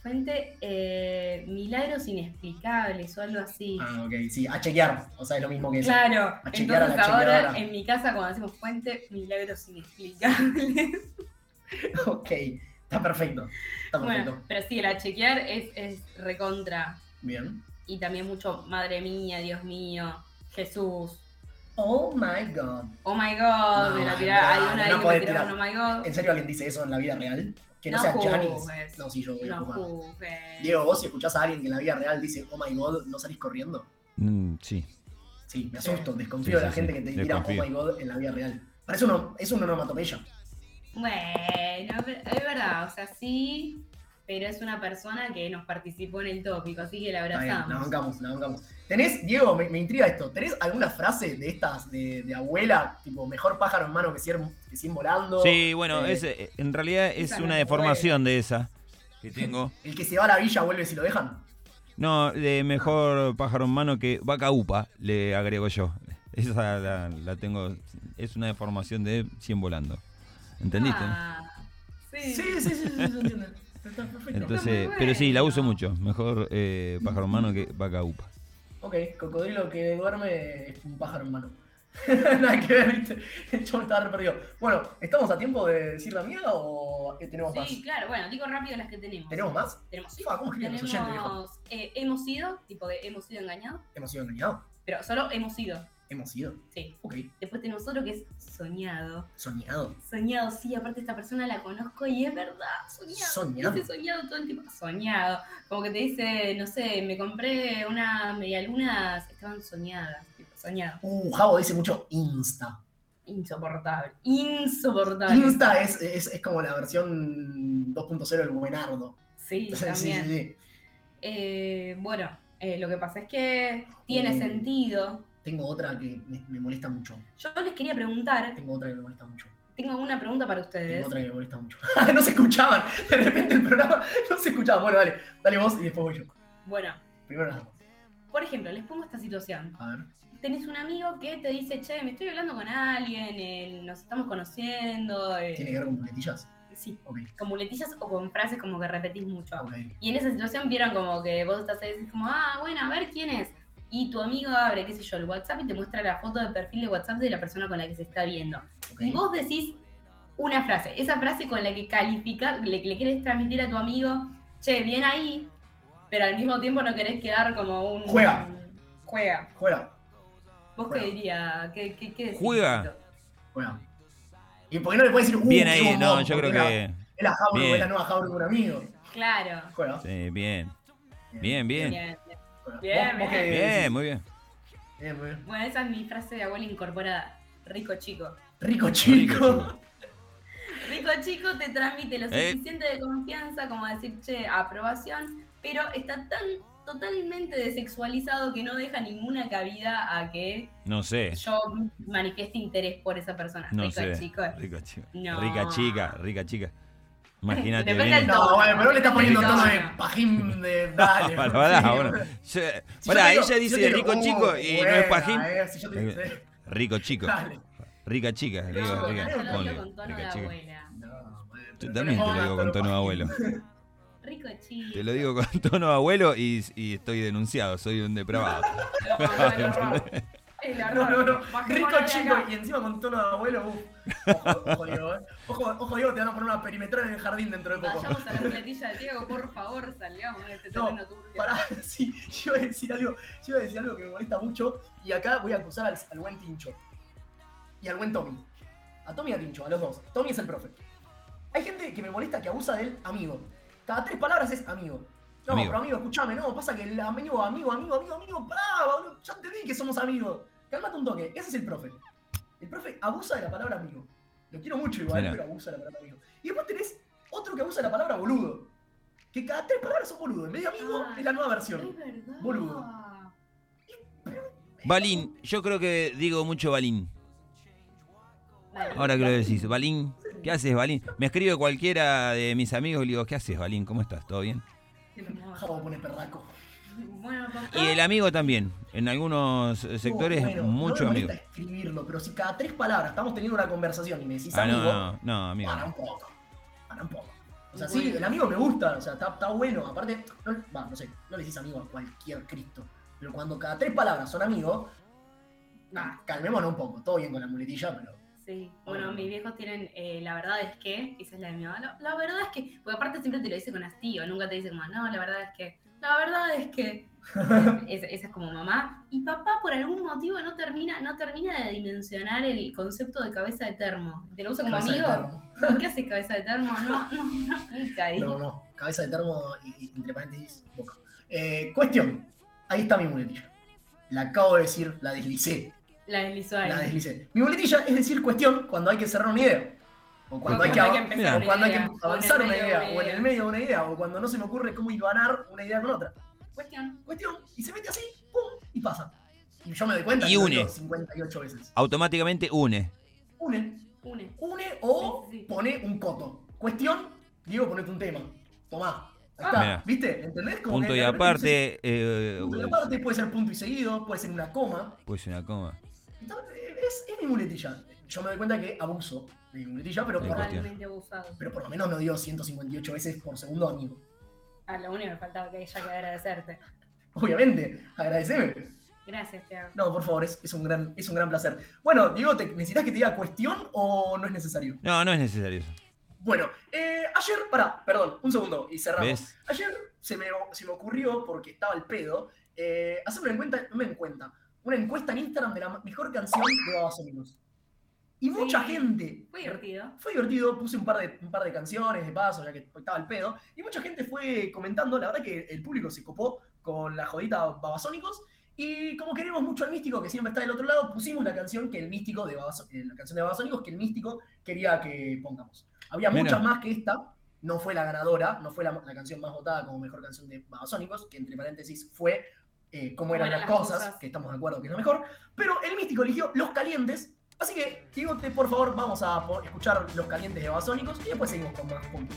fuente eh, milagros inexplicables o algo así. Ah, ok, sí, a chequear. O sea, es lo mismo que eso. Claro, A chequear a entonces la ahora en mi casa cuando decimos fuente, milagros inexplicables. [LAUGHS] ok, está perfecto. Está perfecto. bueno, pero sí, el a chequear es, es recontra. Bien. Y también mucho, madre mía, Dios mío, Jesús. Oh my god. Oh my god, No, me la tirá- hay no, una ahí no que me tiraron, oh my god. ¿En serio alguien dice eso en la vida real? Que no, No sea. Janis. No, sí, yo voy a No juzgues. Diego, vos si escuchás a alguien que en la vida real dice oh my god, ¿no salís corriendo? Mm, sí. Sí, me asusto, desconfío Sí, de la sí, gente sí, que te tira desconfío. oh my god en la vida real. Parece uno, es una onomatopeya. Bueno, es verdad, o sea, sí, pero es una persona que nos participó en el tópico, así que la Está bien, la abrazamos. bancamos, la bancamos. ¿Tenés, Diego, me, me intriga esto, ¿tenés alguna frase de estas de, de abuela, tipo mejor pájaro en mano que 100, que 100 volando? Sí, bueno, Eh, es, eh, en realidad es una deformación de esa que [LAUGHS] tengo. El que se va a la villa vuelve si lo dejan. No, de mejor pájaro en mano que vaca upa, le agrego yo. Esa la, la tengo, es una deformación de 100 volando. ¿Entendiste? Ah, sí. Sí, sí, sí, sí, se entiende. [LAUGHS] Entonces, pero sí, la uso mucho. Mejor eh, pájaro en mano que vaca upa. Ok, cocodrilo que duerme es un pájaro en mano. [LAUGHS] Nada que ver, viste. El chabón estaba re perdido. Bueno, ¿estamos a tiempo de decir la mía o eh, tenemos más? Sí, claro, bueno, digo rápido las que tenemos. ¿Tenemos más? Tenemos, sí. Fa, ¿Cómo? Tenemos, eh, hemos sido, tipo de hemos sido engañados, ¿Hemos sido engañados? pero solo hemos sido, ¿Hemos sido? sí. Ok, Después tenemos otro que es soñado. soñado. Soñado, sí, aparte esta persona la conozco y es verdad, soñado. Soñado. Dice soñado todo el tiempo, soñado. Como que te dice, no sé, me compré una medialunas, estaban soñadas, tipo, soñado. Uh, Javo dice mucho Insta. Insoportable, insoportable. Insta es, es, es como la versión 2.0 del buenardo. Sí, [LAUGHS] Sí, sí. Eh, bueno, eh, lo que pasa es que tiene Uh. sentido. Tengo otra que me, me molesta mucho. Yo les quería preguntar, Tengo otra que me molesta mucho. tengo una pregunta para Tengo ustedes. otra que me molesta mucho. [LAUGHS] no se escuchaban. De repente el programa no se escuchaba. Bueno, dale. Dale vos y después voy yo. Bueno, Primero las dos. por ejemplo, les pongo esta situación. A ver. Tenés un amigo que te dice, che, me estoy hablando con alguien, eh, nos estamos conociendo. eh, ¿Tiene que ver con muletillas? sí, con muletillas o con frases como que repetís mucho. Ok. Y en esa situación vieron como que vos estás ahí y decís como, ah, bueno, a ver quién es. Y tu amigo abre, qué sé yo, el WhatsApp y te muestra la foto de perfil de WhatsApp de la persona con la que se está viendo. Y vos decís una frase, esa frase con la que califica, le, le quieres transmitir a tu amigo, che, bien ahí, pero al mismo tiempo no querés quedar como un... Juega. Juega. Juega. ¿Vos Juega. qué dirías? ¿Qué, qué, qué decís, Juega. Tito? Juega. ¿Y por qué no le puedes decir, uh, Bien ahí, no, yo creo que. Es la Bien. es la nueva Jabru de un amigo. Claro. Juega. Sí, bien. Bien, bien. Bien, bien. Bien, ¿Vos- vos qué bien. Muy bien. Bien, muy bien. Bueno, esa es mi frase de abuela incorporada. Rico chico. Rico chico. chico. Rico chico te transmite lo Eh. suficiente de confianza como decir, che, aprobación, pero está tan totalmente desexualizado que no deja ninguna cabida a que No sé. yo manifieste interés por esa persona. No Rico sé. chico. Rica chica. No. Rica chica, rica chica. Imagínate. Depende bien. del No, bueno, pero le estás poniendo No, tono de no. pajín de. Dale. [LAUGHS] Pará, pará, Sí, bueno. Yo- Si te digo- ella si dice te digo, rico uh, chico y no es buena, pajín. eh, si yo te digo, sí. Rico chico. Dale. Rica chica. Rica, No, rica. yo lo ponle, digo con tono de rica chica. abuela. No, Yo también no te lo digo con tono de abuelo. [LAUGHS] Rico chico. Te lo digo con tono de abuelo y, y estoy denunciado. Soy un depravado. [LAUGHS] No, no, No, Rico chico y encima con tono de abuelo. Uf. Ojo, ojo, Diego, eh. Ojo, ojo, Diego, te van a poner una perimetral en el jardín dentro de poco. Vayamos a la de Diego, por favor, salgamos de este No, terreno turbio. Pará, [LAUGHS] sí, yo iba a decir algo, yo iba a decir algo que me molesta mucho y acá voy a acusar al, al buen Tincho y al buen Tommy. A Tommy y a Tincho, a los dos. Tommy es el profe. Hay gente que me molesta que abusa del amigo. Cada tres palabras es amigo. No, Amigo. pero amigo, escúchame, no, pasa que el amigo, amigo, amigo, amigo, amigo, pará, boludo, ya entendí que somos amigos. Cálmate un toque, ese es el profe. El profe abusa de la palabra amigo. Lo quiero mucho igual, Mira. pero abusa de la palabra amigo. Y después tenés otro que abusa de la palabra boludo. Que cada tres palabras son boludo. En de amigo Ah, es la nueva versión. Es verdad. Boludo. Balín. Yo creo que digo mucho Balín. Ahora que lo decís. Balín. ¿Qué haces, Balín? Me escribe cualquiera de mis amigos y le digo, ¿qué haces, Balín? ¿Cómo estás? ¿Todo bien? Jabo pone perraco. Bueno. Y el amigo también. En algunos eh, sectores, No, bueno, mucho no me amigo. escribirlo, pero si cada tres palabras estamos teniendo una conversación y me decís Ah, amigo, no, no, no, amigo. para un poco. Para un poco. O sea, sí, el amigo me gusta, o sea, está, está bueno. Aparte, no, no sé, no le decís amigo a cualquier Cristo. Pero cuando cada tres palabras son amigos, nah, calmémonos un poco. Todo bien con la muletilla, pero. Sí, bueno, mis viejos tienen, eh, la verdad es que, esa es la de mi mamá, la, la verdad es que, porque aparte siempre te lo dice con hastío, nunca te dice como, no, la verdad es que, la verdad es que, [LAUGHS] esa, esa es como mamá, y papá por algún motivo no termina, no termina de dimensionar el concepto de cabeza de termo, te lo usa como amigo, termo. [LAUGHS] ¿qué haces cabeza de termo? No, no, no. No, no, cabeza de termo y, y entre paréntesis, boca. Eh, cuestión, ahí está mi muletilla. La acabo de decir, la deslicé. La deslizó ahí. La deslicé. Mi muletilla es decir cuestión cuando hay que cerrar una idea. O cuando O hay que, empezar hay avanzar una medio idea, o en el medio de una idea, o cuando no se me ocurre cómo hilvanar una idea con otra. Cuestión. Cuestión, y se mete así, pum, y pasa. Y yo me doy cuenta Y que une. digo 58 veces. Automáticamente une. Une, Une. une o Sí, sí, sí. pone un coto. Cuestión, digo, ponete un tema. Tomá, Ahí está. ¿Viste? ¿Entendés? Como Punto que y aparte, eh, punto y aparte puede ser punto y seguido, puede ser una coma. pues una coma. Es, es mi muletilla. Yo me doy cuenta que abuso de mi muletilla, pero por, cuestión. Totalmente abusado. pero por lo menos no dio 158 veces por segundo, amigo. Ah, lo único que faltaba que ella que agradecerte. Obviamente, agradeceme. Gracias, te hago. No, por favor, es, es un, gran, es un gran placer. Bueno, Diego, ¿te, ¿necesitas que te diga cuestión o no es necesario? No, no es necesario eso. Bueno, eh, ayer, pará, perdón, un segundo y cerramos. ¿Ves? Ayer se me, se me ocurrió, porque estaba al pedo, eh, hacer una encuesta, una encuesta, una encuesta en Instagram de la mejor canción de Babasónicos. Y mucha Sí. gente. Fue divertido. Fue divertido, puse un par, de, un par de canciones de paso, ya que estaba al pedo, y mucha gente fue comentando, la verdad que el público se copó con la jodita Babasónicos, y como queremos mucho al místico que siempre está del otro lado, pusimos la canción que el místico de Babas- eh, la canción de Babasónicos que el místico quería que pongamos. Había Mira. muchas más que esta, no fue la ganadora, no fue la, la canción más votada como mejor canción de Babasónicos, que entre paréntesis fue eh, cómo eran las cosas, que estamos de acuerdo que es lo mejor, pero el místico eligió Los Calientes, así que, Diego, te- por favor, vamos a escuchar Los Calientes de Babasónicos y después seguimos con más puntos.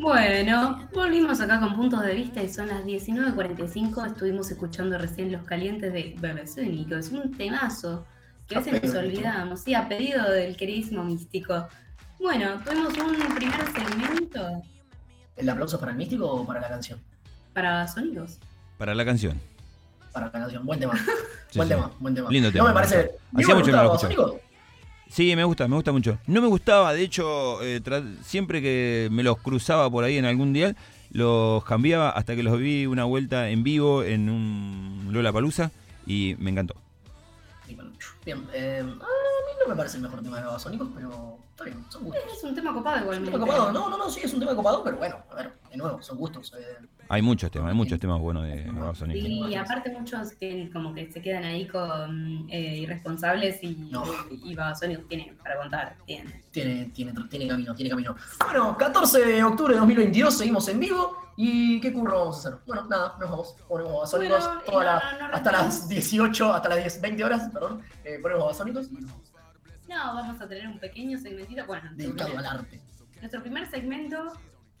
Bueno, volvimos acá con puntos de vista y son las 19.45. Estuvimos escuchando recién Los Calientes de Babasónico. Es un temazo que a veces nos olvidamos. Sí, a pedido del queridísimo místico. Bueno, tuvimos un primer segmento ¿El aplauso para el místico o para la canción? para sonidos. Para la canción. Para la canción. Buen tema. [LAUGHS] Sí, buen sí. tema, buen tema. Lindo tema, No me parece. Hacía mucho que no ¿te lo escuchaba. Sí, me gusta, me gusta mucho. No me gustaba, de hecho, eh, siempre que me los cruzaba por ahí en algún día, los cambiaba hasta que los vi una vuelta en vivo en un Lola Palusa y me encantó. Bien, eh, mí no me parece el mejor tema de Babasónicos, pero está bien, son gustos. Es un tema copado Es un igualmente. tema copado. No, no, no, sí, es un tema copado, pero bueno, a ver, de nuevo, son gustos. eh. Hay muchos temas, hay muchos temas buenos de Babasónicos. Sí, y aparte muchos que como que se quedan ahí con eh, irresponsables y, No. y Babasónicos tiene para contar, tiene. Tiene, tiene, tiene camino, tiene camino. Bueno, 14 de octubre de 2022, seguimos en vivo. ¿Y qué curro vamos a hacer? Bueno, nada, nos vamos. Ponemos Babasónicos Bueno, toda no, la- no, no hasta las retomamos. 18, hasta las 10, 20 horas, perdón. Eh, ponemos Babasónicos y nos vamos. Vamos a tener un pequeño segmentito. Bueno, Dedicado al arte. nuestro primer segmento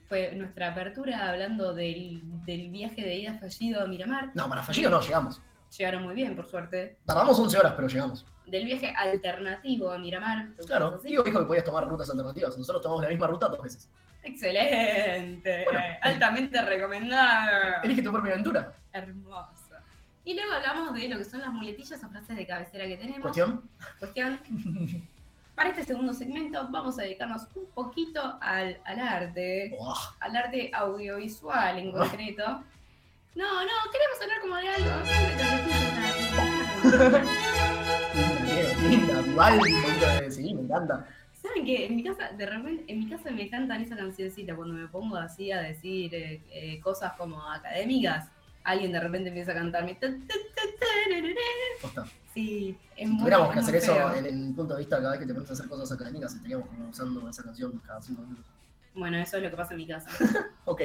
fue nuestra apertura hablando del, del viaje de ida fallido a Miramar. No, para fallido no, llegamos. Llegaron muy bien, por suerte. Tardamos 11 horas, pero llegamos. Del viaje alternativo a Miramar. Claro, ¿sí? Diego dijo que podías tomar rutas alternativas. Nosotros tomamos la misma ruta dos veces. Excelente, altamente recomendada. Elige tu propia aventura. Hermoso. Y luego hablamos de lo que son las muletillas o frases de cabecera que tenemos. Cuestión. Cuestión. [LAUGHS] Para este segundo segmento vamos a dedicarnos un poquito al, al arte, Oh, al arte audiovisual en Ah. concreto. No, no, queremos hablar como de algo. [LAUGHS] sí, me encanta. ¿Saben qué? En mi casa, de repente, en mi casa me cantan esa cancioncita cuando me pongo así a decir eh, eh, cosas como académicas. Alguien de repente empieza a cantarme. Sí, es Si muy tuviéramos que hacer eso en el punto de vista cada vez que te pones a hacer cosas académicas, estaríamos como usando esa canción cada cinco minutos. Bueno, eso es lo que pasa en mi casa. [LAUGHS] Ok.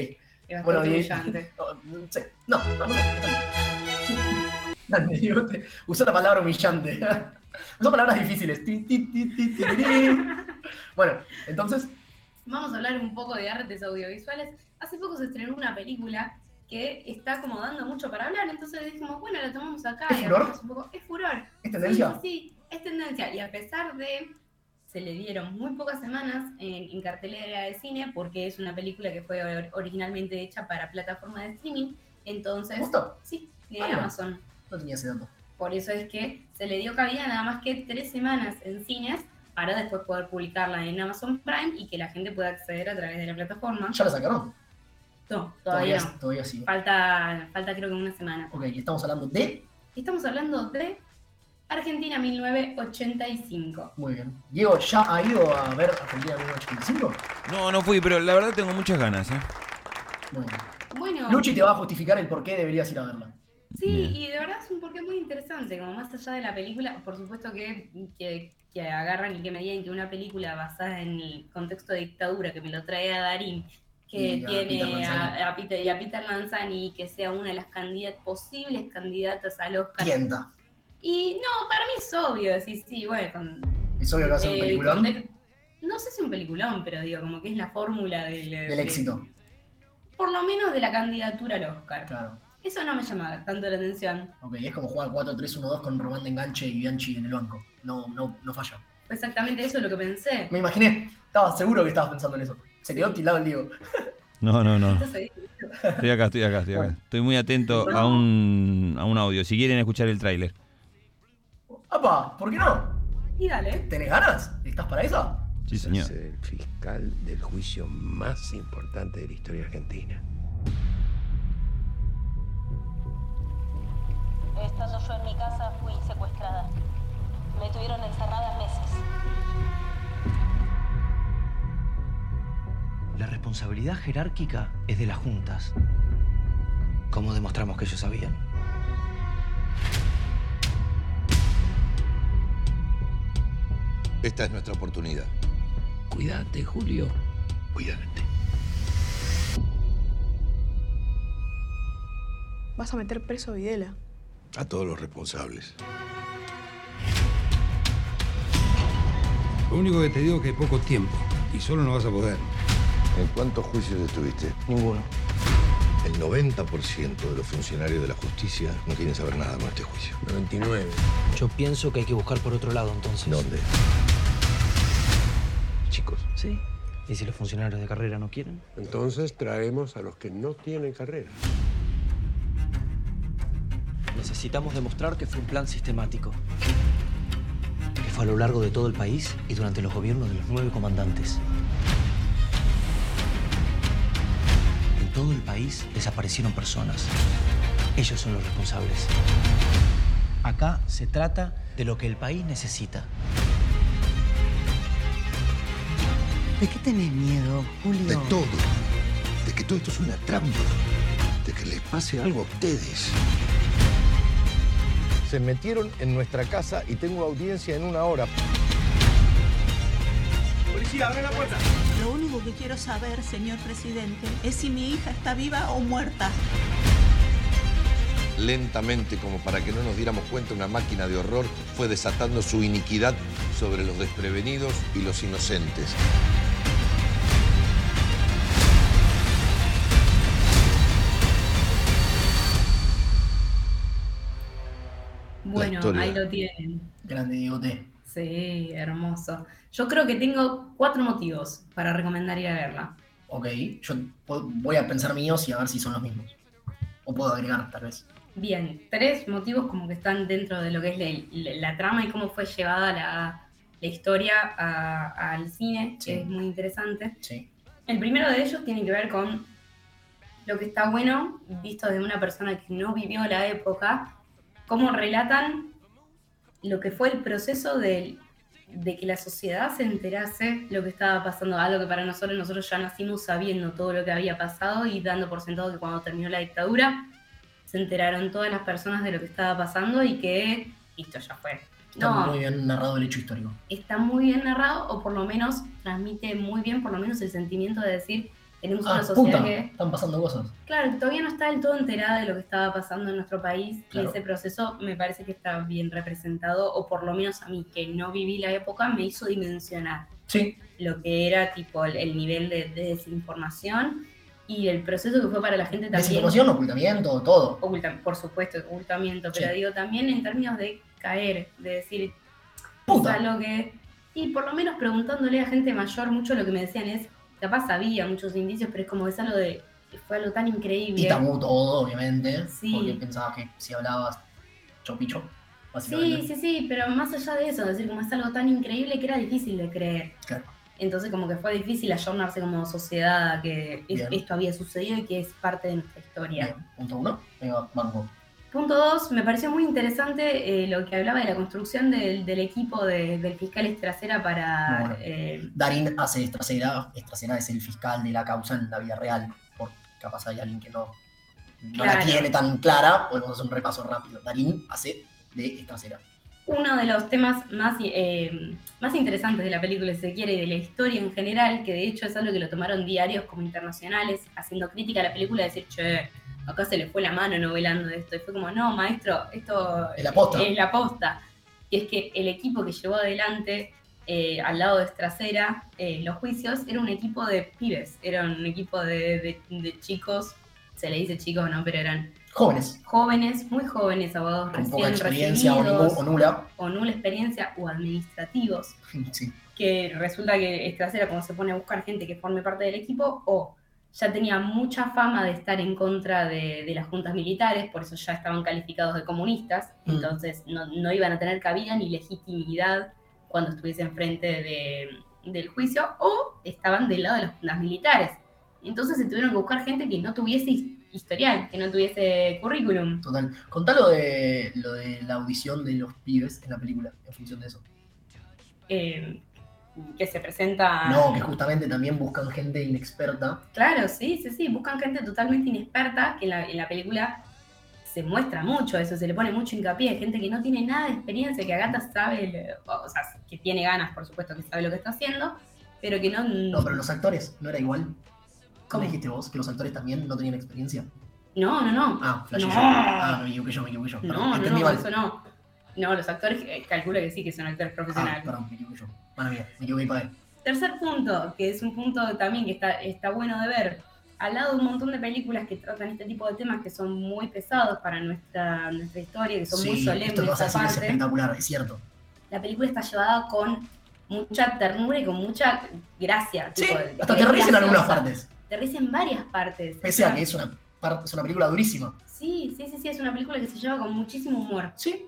Es Bueno, y- humillante. [LAUGHS] No, no. Dale, te- Usa la palabra humillante. [LAUGHS] Son palabras difíciles. Bueno, entonces, Vamos a hablar un poco de artes audiovisuales. Hace poco se estrenó una película que está como dando mucho para hablar, entonces dijimos, bueno, la tomamos acá ¿Es y furor? un poco. Es furor. ¿es tendencia? Sí, sí, es tendencia. Y a pesar de, se le dieron muy pocas semanas en, en cartelera de cine, porque es una película que fue or- originalmente hecha para plataforma de streaming, entonces, ¿Justo? sí, de Ah. Amazon. No tenía ese dato. Por eso es que se le dio cabida nada más que tres semanas en cines para después poder publicarla en Amazon Prime y que la gente pueda acceder a través de la plataforma. ¿Ya la sacaron? No, todavía no. Todavía. Falta, falta creo que una semana. Ok, y estamos hablando de. Estamos hablando de Argentina 1985. Muy bien. Diego, ¿ya ha ido a ver Argentina 1985? No, no fui, pero la verdad tengo muchas ganas, ¿eh? Muy bien. Bueno, Luchi te va a justificar el por qué deberías ir a verla. sí, Bien. y de verdad es un porqué muy interesante, como más allá de la película, por supuesto que, que, que agarran y que me digan que una película basada en el contexto de dictadura, que me lo trae a Darín, que Y a Peter tiene a, a Peter, y a Peter Lanzani, que sea una de las candidat posibles candidatas al Oscar. Tienta. Y no, para mí es obvio, sí, sí, bueno, con, Es obvio que va a ser un eh, peliculón no sé si un peliculón, pero digo, como que es la fórmula del, del éxito. por lo menos de la candidatura al Oscar. Claro. Eso no me llama tanto la atención. Ok, es como jugar 4-3-1-2 con Román de enganche y Bianchi en el banco. No, no, no falla. Exactamente eso lo que pensé. Me imaginé, estaba seguro que estabas pensando en eso. Se quedó tildado el Diego. No, no, no. Estoy acá, estoy acá, estoy acá. Bueno. Estoy muy atento a un, a un audio. Si quieren escuchar el tráiler. ¡Apa! ¿Por qué no? y dale. ¿Tenés ganas? ¿Estás para eso? Sí, señor. Es el fiscal del juicio más importante de la historia argentina. Estando yo en mi casa fui secuestrada. Me tuvieron encerrada meses. La responsabilidad jerárquica es de las juntas. ¿Cómo demostramos que ellos sabían? Esta es nuestra oportunidad. Cuídate, Julio. Cuídate. Vas a meter preso a Videla. A todos los responsables. Lo único que te digo es que hay poco tiempo y solo no vas a poder. ¿En cuántos juicios estuviste? Ninguno. El 90% de los funcionarios de la justicia no quieren saber nada con este juicio. 99. Yo pienso que hay que buscar por otro lado entonces. ¿Dónde? Chicos, Sí. ¿Y si los funcionarios de carrera no quieren? Entonces traemos a los que no tienen carrera. Necesitamos demostrar que fue un plan sistemático. Que fue a lo largo de todo el país y durante los gobiernos de los nueve comandantes. Todo el país desaparecieron personas. Ellos son los responsables. Acá se trata de lo que el país necesita. ¿De qué tenés miedo, Julio? de todo. De que todo esto es una trampa. De que les pase algo a ustedes. Se metieron en nuestra casa y tengo audiencia en una hora. Lo único que quiero saber, señor presidente, es si mi hija está viva o muerta. Lentamente, como para que no nos diéramos cuenta, una máquina de horror fue desatando su iniquidad sobre los desprevenidos y los inocentes. Bueno, ahí lo tienen. Grande Diegote. Sí, hermoso. Yo creo que tengo cuatro motivos para recomendar ir a verla. Ok, yo voy a pensar míos y a ver si son los mismos. O puedo agregar, tal vez. Bien, tres motivos como que están dentro de lo que es la, la- la trama y cómo fue llevada la, la historia a- al cine, Sí. que es muy interesante. Sí. El primero de ellos tiene que ver con lo que está bueno, visto desde una persona que no vivió la época, cómo relatan lo que fue el proceso del- de que la sociedad se enterase lo que estaba pasando, algo que para nosotros, nosotros ya nacimos sabiendo todo lo que había pasado y dando por sentado que cuando terminó la dictadura se enteraron todas las personas de lo que estaba pasando y que listo, ya fue. Está No, muy bien narrado el hecho histórico. está muy bien narrado o por lo menos transmite muy bien por lo menos el sentimiento de decir tenemos Ah, una sociedad puta, que están pasando cosas. claro que todavía no está del todo enterada de lo que estaba pasando en nuestro país Claro. y ese proceso me parece que está bien representado o por lo menos a mí que no viví la época me hizo dimensionar Sí, lo que era tipo el, el nivel de, de desinformación y el proceso que fue para la gente también desinformación, ocultamiento, todo. oculta- por supuesto, ocultamiento, pero Sí. digo también en términos de caer, de decir, Puta. algo que. Y por lo menos preguntándole a gente mayor, mucho lo que me decían es, capaz había muchos indicios, pero es como es algo de. Fue algo tan increíble. Y todo, obviamente. Sí. Porque pensabas que si hablabas chopicho, Sí, básicamente. sí, sí, pero más allá de eso, decir, como es algo tan increíble que era difícil de creer. Claro. Entonces, como que fue difícil ayornarse como sociedad a que es- esto había sucedido y que es parte de nuestra historia. Bien, punto uno. Venga, banco. Punto dos, me pareció muy interesante eh, lo que hablaba de la construcción del, del equipo de- del fiscal Estracera para... bueno. eh, Darín hace Estracera. Estracera es el fiscal de la causa en la vida real. Por capaz hay alguien que no, no la tiene tan clara. Podemos hacer un repaso rápido. Darín hace de Estracera. uno de los temas más, eh, más interesantes de la película, si se quiere, y de la historia en general, que de hecho es algo que lo tomaron diarios como internacionales, haciendo crítica a la película, decir, che, acá se le fue la mano novelando esto. Y fue como, no, maestro, esto Es la posta. es la posta. Y es que el equipo que llevó adelante, eh, al lado de Estracera, eh, los juicios, era un equipo de pibes, era un equipo de, de- de chicos, se le dice chicos, ¿no? Pero eran Jóvenes. jóvenes, muy jóvenes, abogados Con recién poca experiencia o, recibidos ningú- o nula. o nula experiencia o administrativos, [LAUGHS] Sí. que resulta que Estracera cuando se pone a buscar gente que forme parte del equipo, o ya tenía mucha fama de estar en contra de, de las juntas militares, por eso ya estaban calificados de comunistas, Mm. entonces no, no iban a tener cabida ni legitimidad cuando estuviesen frente de- del juicio, o estaban del lado de las juntas militares. Entonces se tuvieron que buscar gente que no tuviese his- historial, que no tuviese currículum. Total. Contá lo de, lo de la audición de los pibes en la película, en función de eso. eh, que se presenta... No, que justamente también buscan gente inexperta. Claro, sí, sí, sí, buscan gente totalmente inexperta, que en la, en la película se muestra mucho eso, se le pone mucho hincapié, gente que no tiene nada de experiencia, que Agata sabe, o sea, que tiene ganas, por supuesto, que sabe lo que está haciendo, pero que no... No, pero los actores, ¿no era igual? ¿Cómo dijiste vos? Que los actores también no tenían experiencia. No, no, no. Ah, No. Ah, me equivoqué yo, me equivoqué yo. No, no, no, eso no. No, los actores, eh, calculo que sí que son actores Ah, profesionales. perdón, me equivoqué yo. Mía, me equivoqué él. Tercer punto, que es un punto también que está, está bueno de ver. Al lado de un montón de películas que tratan este tipo de temas que son muy pesados para nuestra, nuestra historia, que son muy solemnes esto vas a decir es espectacular, es cierto. la película está llevada con mucha ternura y con mucha gracia. Sí, tipo, hasta te ríes en algunas partes. Te ríes en varias partes. Pese a que es una, es una película durísima. Sí, sí, sí, sí, es una película que se lleva con muchísimo humor. Sí.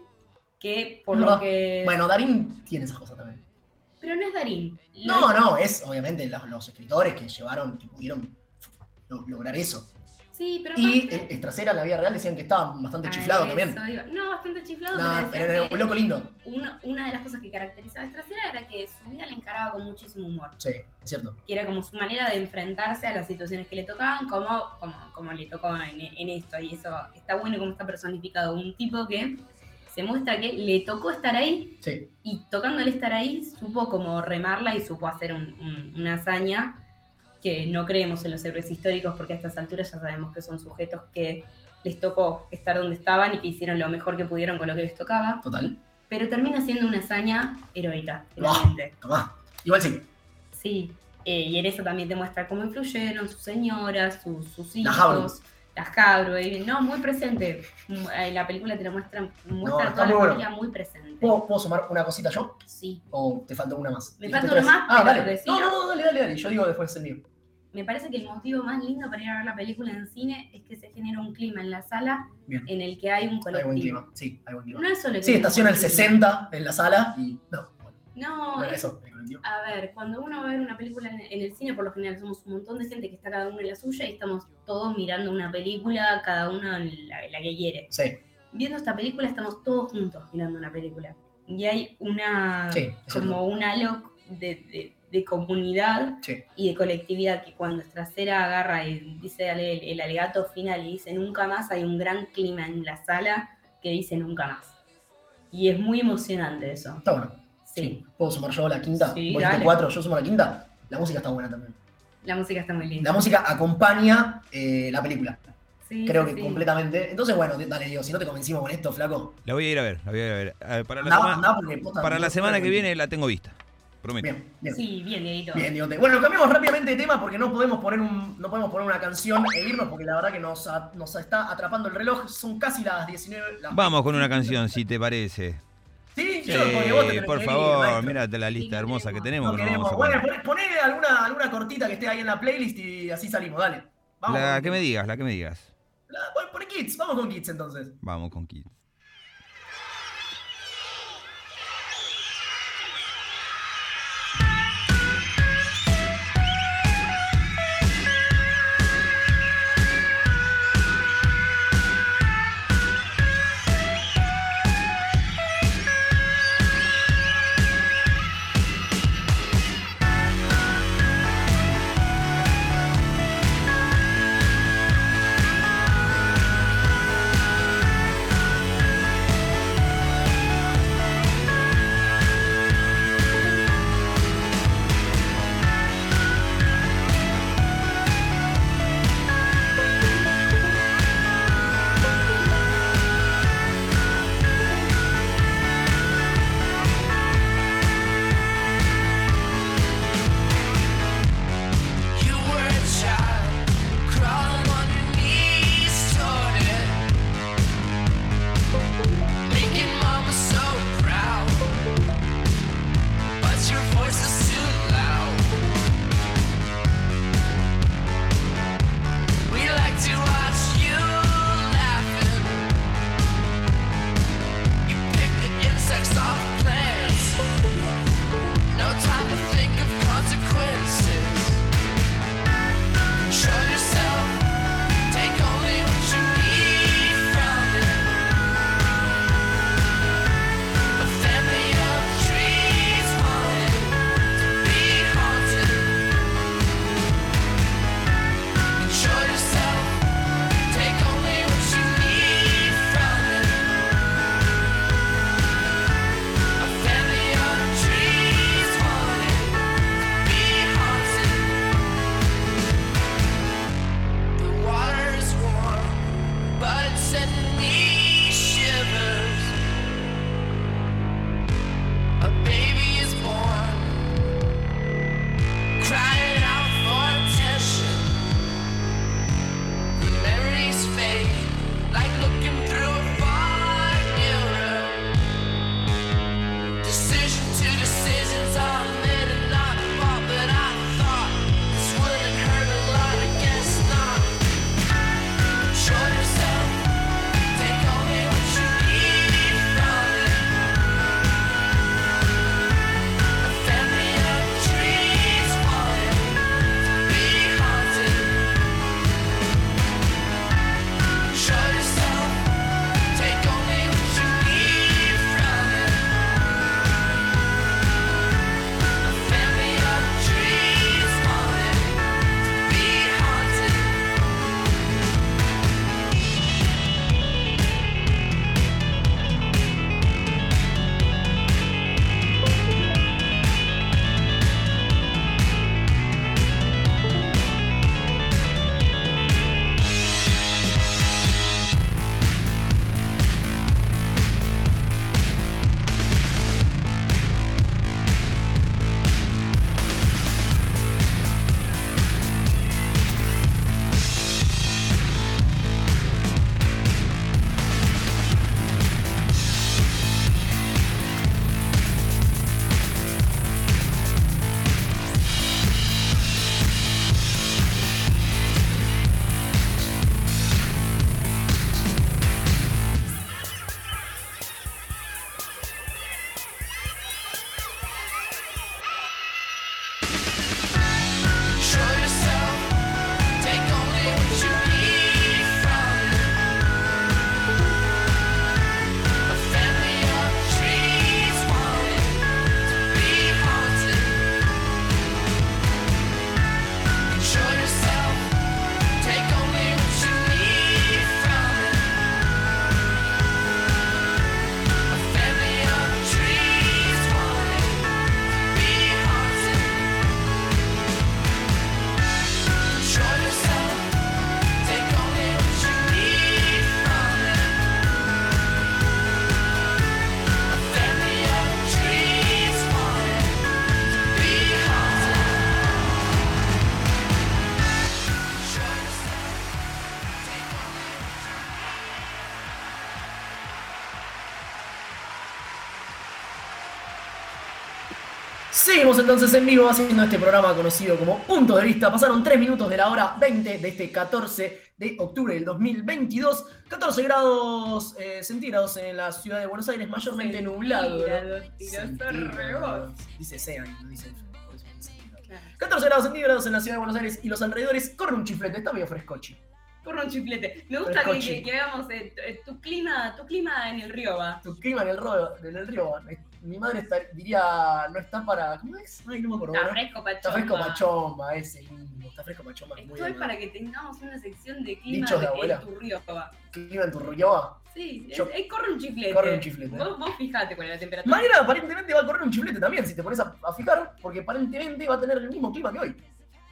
Que por No. lo que... Bueno, Darín tiene esas cosas también. Pero no es Darín. No, no, es obviamente los, los escritores que llevaron, que pudieron lo- lograr eso. Sí, pero... Y aparte- Estracera en la vida real decían que estaba bastante A chiflado eso también. iba. No, bastante chiflado, No, pero era un loco lindo. una, una de las cosas que caracterizaba a Estracera era que su vida la encaraba con muchísimo humor. Sí, es cierto. Que era como su manera de enfrentarse a las situaciones que le tocaban, como, como, como le tocó en, en esto. Y eso está bueno como está personificado. Un tipo que se muestra que le tocó estar ahí Sí, y tocándole estar ahí supo como remarla y supo hacer un- un- una hazaña que no creemos en los héroes históricos porque a estas alturas ya sabemos que son sujetos que les tocó estar donde estaban y que hicieron lo mejor que pudieron con lo que les tocaba, total. pero termina siendo una hazaña heroica. Tomá. Igual sí. Sí, eh, y en eso también te muestra cómo influyeron sus señoras, sus, sus hijos, Y no, muy presente. Eh, La película te lo muestra, muestra está toda la bueno. muy presente. ¿Puedo, puedo sumar una cosita yo? Sí. ¿O te falta una más? Me falta una más, Ah, dale. decilo. No, no, no, dale, dale, dale. Yo digo después el mío. Me parece que el motivo más lindo para ir a ver la película en cine es que se genera un clima en la sala Bien. en el que hay un Hay buen colectivo. clima. Sí, hay buen clima. No es solo que Sí, estaciona el colectivo. 60 en la sala y. No, No, eso, a ver, cuando uno va a ver una película en, en el cine, por lo general somos un montón de gente que está cada uno en la suya y estamos todos mirando una película, cada uno en la, la que quiere. Sí, Viendo esta película estamos todos juntos mirando una película. Y hay una sí, como un halo de, de- de comunidad Sí. y de colectividad que cuando Trasera agarra y dice el, el alegato final y dice nunca más, hay un gran clima en la sala que dice nunca más. Y es muy emocionante eso. Está bueno. Sí, ¿Puedo sumar yo la quinta? Sí, Vos dale. cuatro, yo sumo la quinta. La música está buena también. la música está muy linda. La música acompaña eh, la película. Sí, Creo que sí. completamente. Entonces, bueno, dale, digo, si no te convencimos con esto, flaco. La voy a ir a ver, la voy a ir a ver. A ver, para la, semana, andá, porque posta, para la no- semana que viene la tengo vista. Prometo. Bien, bien. Sí, bien, Dieguito. Bien, Diegote. Bueno, cambiamos rápidamente de tema porque no podemos poner un, no podemos poner una canción e irnos porque la verdad que nos, a- nos está atrapando el reloj. Son casi las 19. las- Vamos con una canción, si te parece. Sí, Sí, yo, porque vos te tenés por que ir, favor, maestro. mírate la lista hermosa que tenemos. No que queremos. Bueno, alguna, alguna cortita que esté ahí en la playlist y así salimos, dale. Vamos La que me digas, la que me digas. la- Kids, vamos con Kids entonces. Vamos con Kid. Seguimos entonces en vivo haciendo este programa conocido como Punto de Vista. Pasaron 3 minutos de la hora 20 de este 14 de octubre del 2022. 14 grados eh, centígrados en la ciudad de Buenos Aires, mayormente nublado. ¿no? Dice sea, no dice por eso dice centígrados. 14 grados centígrados en la ciudad de Buenos Aires y los alrededores. Corre un chiflete, está medio frescochi. Corre un chiflete. Me gusta que, que, que veamos eh, tu- clima, tu clima en el río va. Tu clima en el, en el río. Mi madre está- diría, no está para. ¿Cómo es? Ay, no me acuerdo. Está fresco, pachomba. Está fresco pachomba, ese mismo. Está fresco pachomba. Estoy bien. para que tengamos una sección de clima Dichos de abuela. en tu río va. Clima en tu río. Sí, Yo- es- corre un chiflete. Corre un chiflete. Vos, vos fijate cuál es la temperatura. Mañana aparentemente va a correr un chiflete también, si te pones a, a fijar, porque aparentemente va a tener el mismo clima que hoy.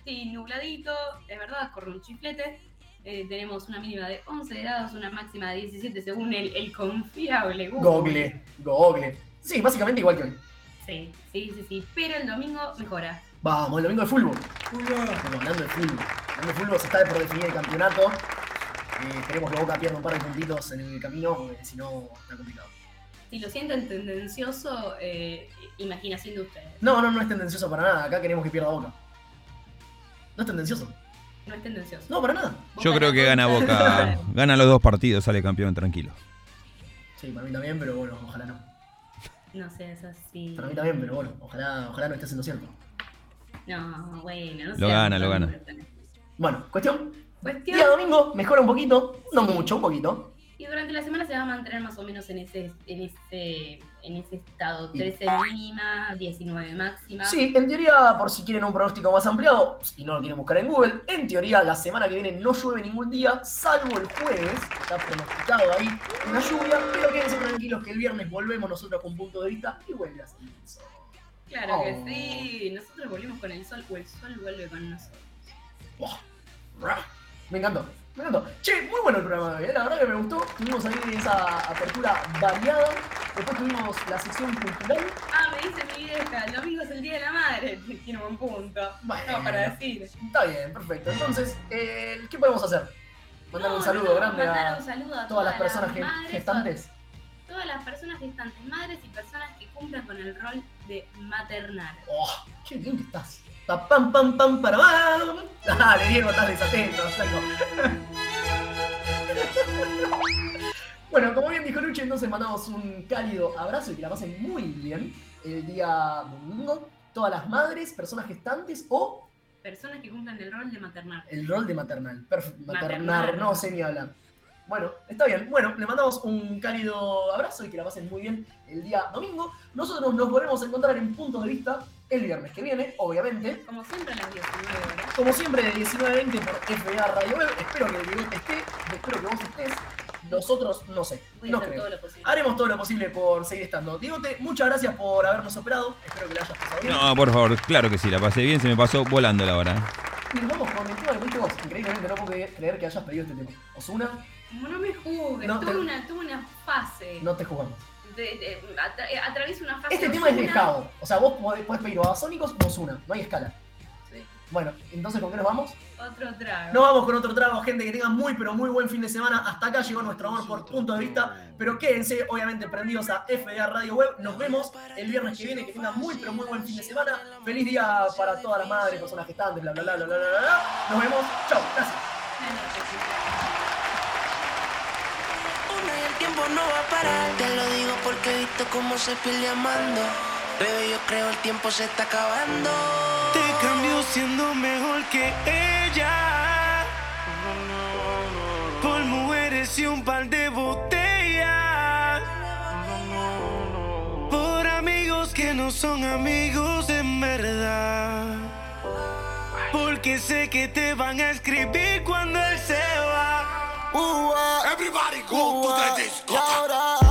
Sí, nubladito, es verdad, corre un chiflete. Eh, tenemos una mínima de 11 grados, una máxima de 17 según el, el confiable Google, Google. Sí, básicamente igual que hoy. Sí, sí, sí, sí. Pero el domingo mejora. Vamos, el domingo de fútbol. Como hablando de fútbol. Hablando de fútbol, se está por definir el campeonato. Eh, esperemos que Boca pierda un par de puntitos en el camino, porque si no está complicado. Si lo sienten tendencioso, eh, imaginación de ustedes. No, no, no es tendencioso para nada. Acá queremos que pierda Boca. No es tendencioso. No es tendencioso. No, para nada. Yo creo que gana Boca. Gana los dos partidos, sale campeón tranquilo. Sí, para mí también, pero bueno, ojalá no. No seas así. Para mí también, pero bueno, ojalá, ojalá no esté siendo cierto. No, bueno, no Lo seas gana, lo gana. Bueno, cuestión. Cuestión. Día domingo mejora un poquito, no mucho, un poquito. Y durante la semana se va a mantener más o menos en ese, en ese, en ese estado. Y- 13 mínima, 19 máxima. Sí, en teoría, por si quieren un pronóstico más ampliado, y no lo quieren buscar en Google, en teoría la semana que viene no llueve ningún día, salvo el jueves, está pronosticado ahí una lluvia, pero quédense tranquilos que el viernes volvemos nosotros con punto de vista y vuelve a salir el sol. Claro Oh. que sí. Nosotros volvimos con el sol o el sol vuelve con nosotros. Me encantó, me encantó. Che, muy bueno el programa de hoy, ¿eh? la verdad que me gustó. Tuvimos ahí esa apertura variada. Después tuvimos la sección cultural. Ah, me dice mi vieja, el domingo es el día de la madre. [LAUGHS] Tiene un buen punto. Bueno. No, para decir. Está bien, perfecto. Entonces, eh, ¿qué podemos hacer? Mandar un saludo no, grande mandar a un saludo a todas las personas las madres, gestantes. Todas las personas gestantes, madres y personas que cumplan con el rol de maternar. Oh, qué bien que estás. Pa, pam, pam, pam, para pam. Dale, Diego, estás desatento, flaco. [LAUGHS] Bueno, como bien dijo Luchi, entonces mandamos un cálido abrazo y que la pasen muy bien el día domingo. Todas las madres, personas gestantes o Personas que cumplan el rol de maternar. el rol de maternal. Perf- maternar, Maternar. no sé ni hablar. Bueno, está bien. Bueno, le mandamos un cálido abrazo y que la pasen muy bien el día domingo. Nosotros nos volvemos a encontrar en puntos de vista el viernes que viene, obviamente. Como siempre a las 19 horas. Como siempre, de 19.20 por FBA Radio Web. Espero que el esté, espero que vos estés. Nosotros, no sé, no creo. todo. Haremos todo lo posible por seguir estando. Diegote, muchas gracias por habernos operado. Espero que la hayas pasado bien. No, por favor, claro que sí, la pasé bien, se me pasó volando la hora. Y nos vamos con el tema pediste vos. Increíblemente no puedo creer que hayas pedido este tema. Osuna, Como no me juzgues, No, tuve, te- una, tuve una fase. no te jugamos. De, de- atra- atravieso una fase. Este tema es de. Jao. O sea, vos podés podés pedir o a Sónicos o Osuna. No hay escala. Sí. Bueno, entonces ¿con qué nos vamos? Otro trago. Nos vamos con otro trago, gente, que tenga muy pero muy buen fin de semana. Hasta acá llegó nuestro amor por punto de vista. Pero quédense, obviamente, prendidos a FDA Radio Web. Nos vemos el viernes que viene. Que tengan muy pero muy buen fin de semana. Feliz día para todas las madres, personas gestantes, bla bla bla bla bla bla. bla. Nos vemos. Chao. Gracias. Una y el tiempo no va a parar. Te lo digo porque he visto cómo se pierde amando. Bebé, yo creo el tiempo se está acabando. Siendo mejor que ella. Por mujeres y un par de botellas. Por amigos que no son amigos en verdad. Porque sé que te van a escribir cuando él se va. Everybody go to the disco.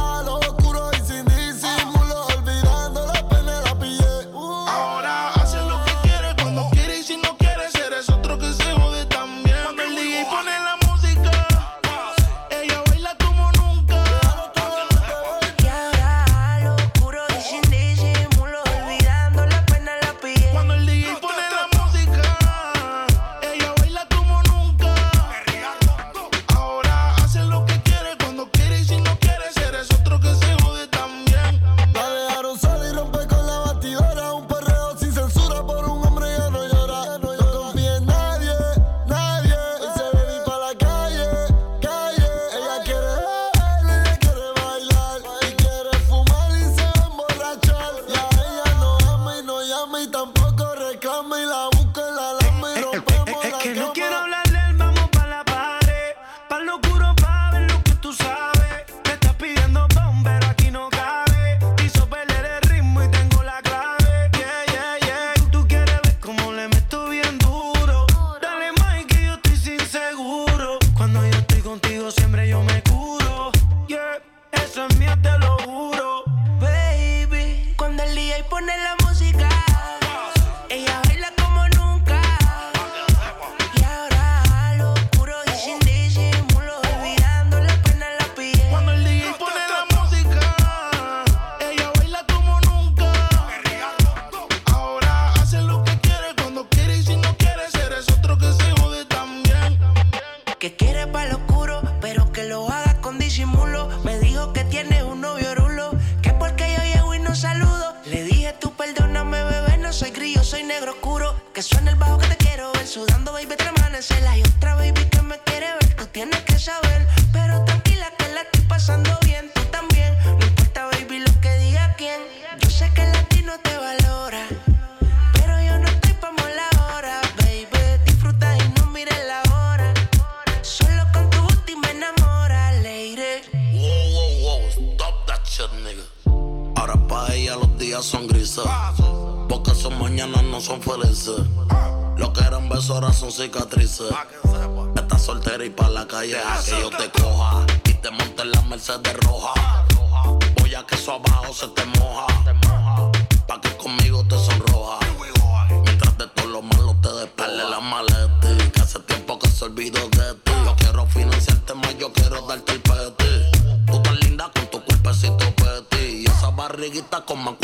Que te quiero ver, sudando, baby, te amanecer. Hay otra baby que me quiere ver, tú tienes que saber. Pero tranquila que la estoy pasando bien, tú también. No importa, baby, lo que diga quién. Yo sé que el latino te valora. Pero yo no estoy pa' ahora, baby. Disfruta y no mires la hora. Solo con tu me enamora, lady. Wow, wow, wow, stop that shit, nigga. Ahora pa' ella los días son grises. Porque son mañanas no son felices. Eran besos ahora son cicatrices. Estás soltera y pa' la calle deja que yo te coja. Y te monte en la Mercedes roja. Voy a que eso abajo se te moja. Pa' que conmigo te sonroja. Mientras de todo lo malo te despele la maleta. Que hace tiempo que se olvidó de ti. Yo quiero financiarte más, yo quiero darte el peti. Tú tan linda con tu cuerpecito peti. Y esa barriguita con más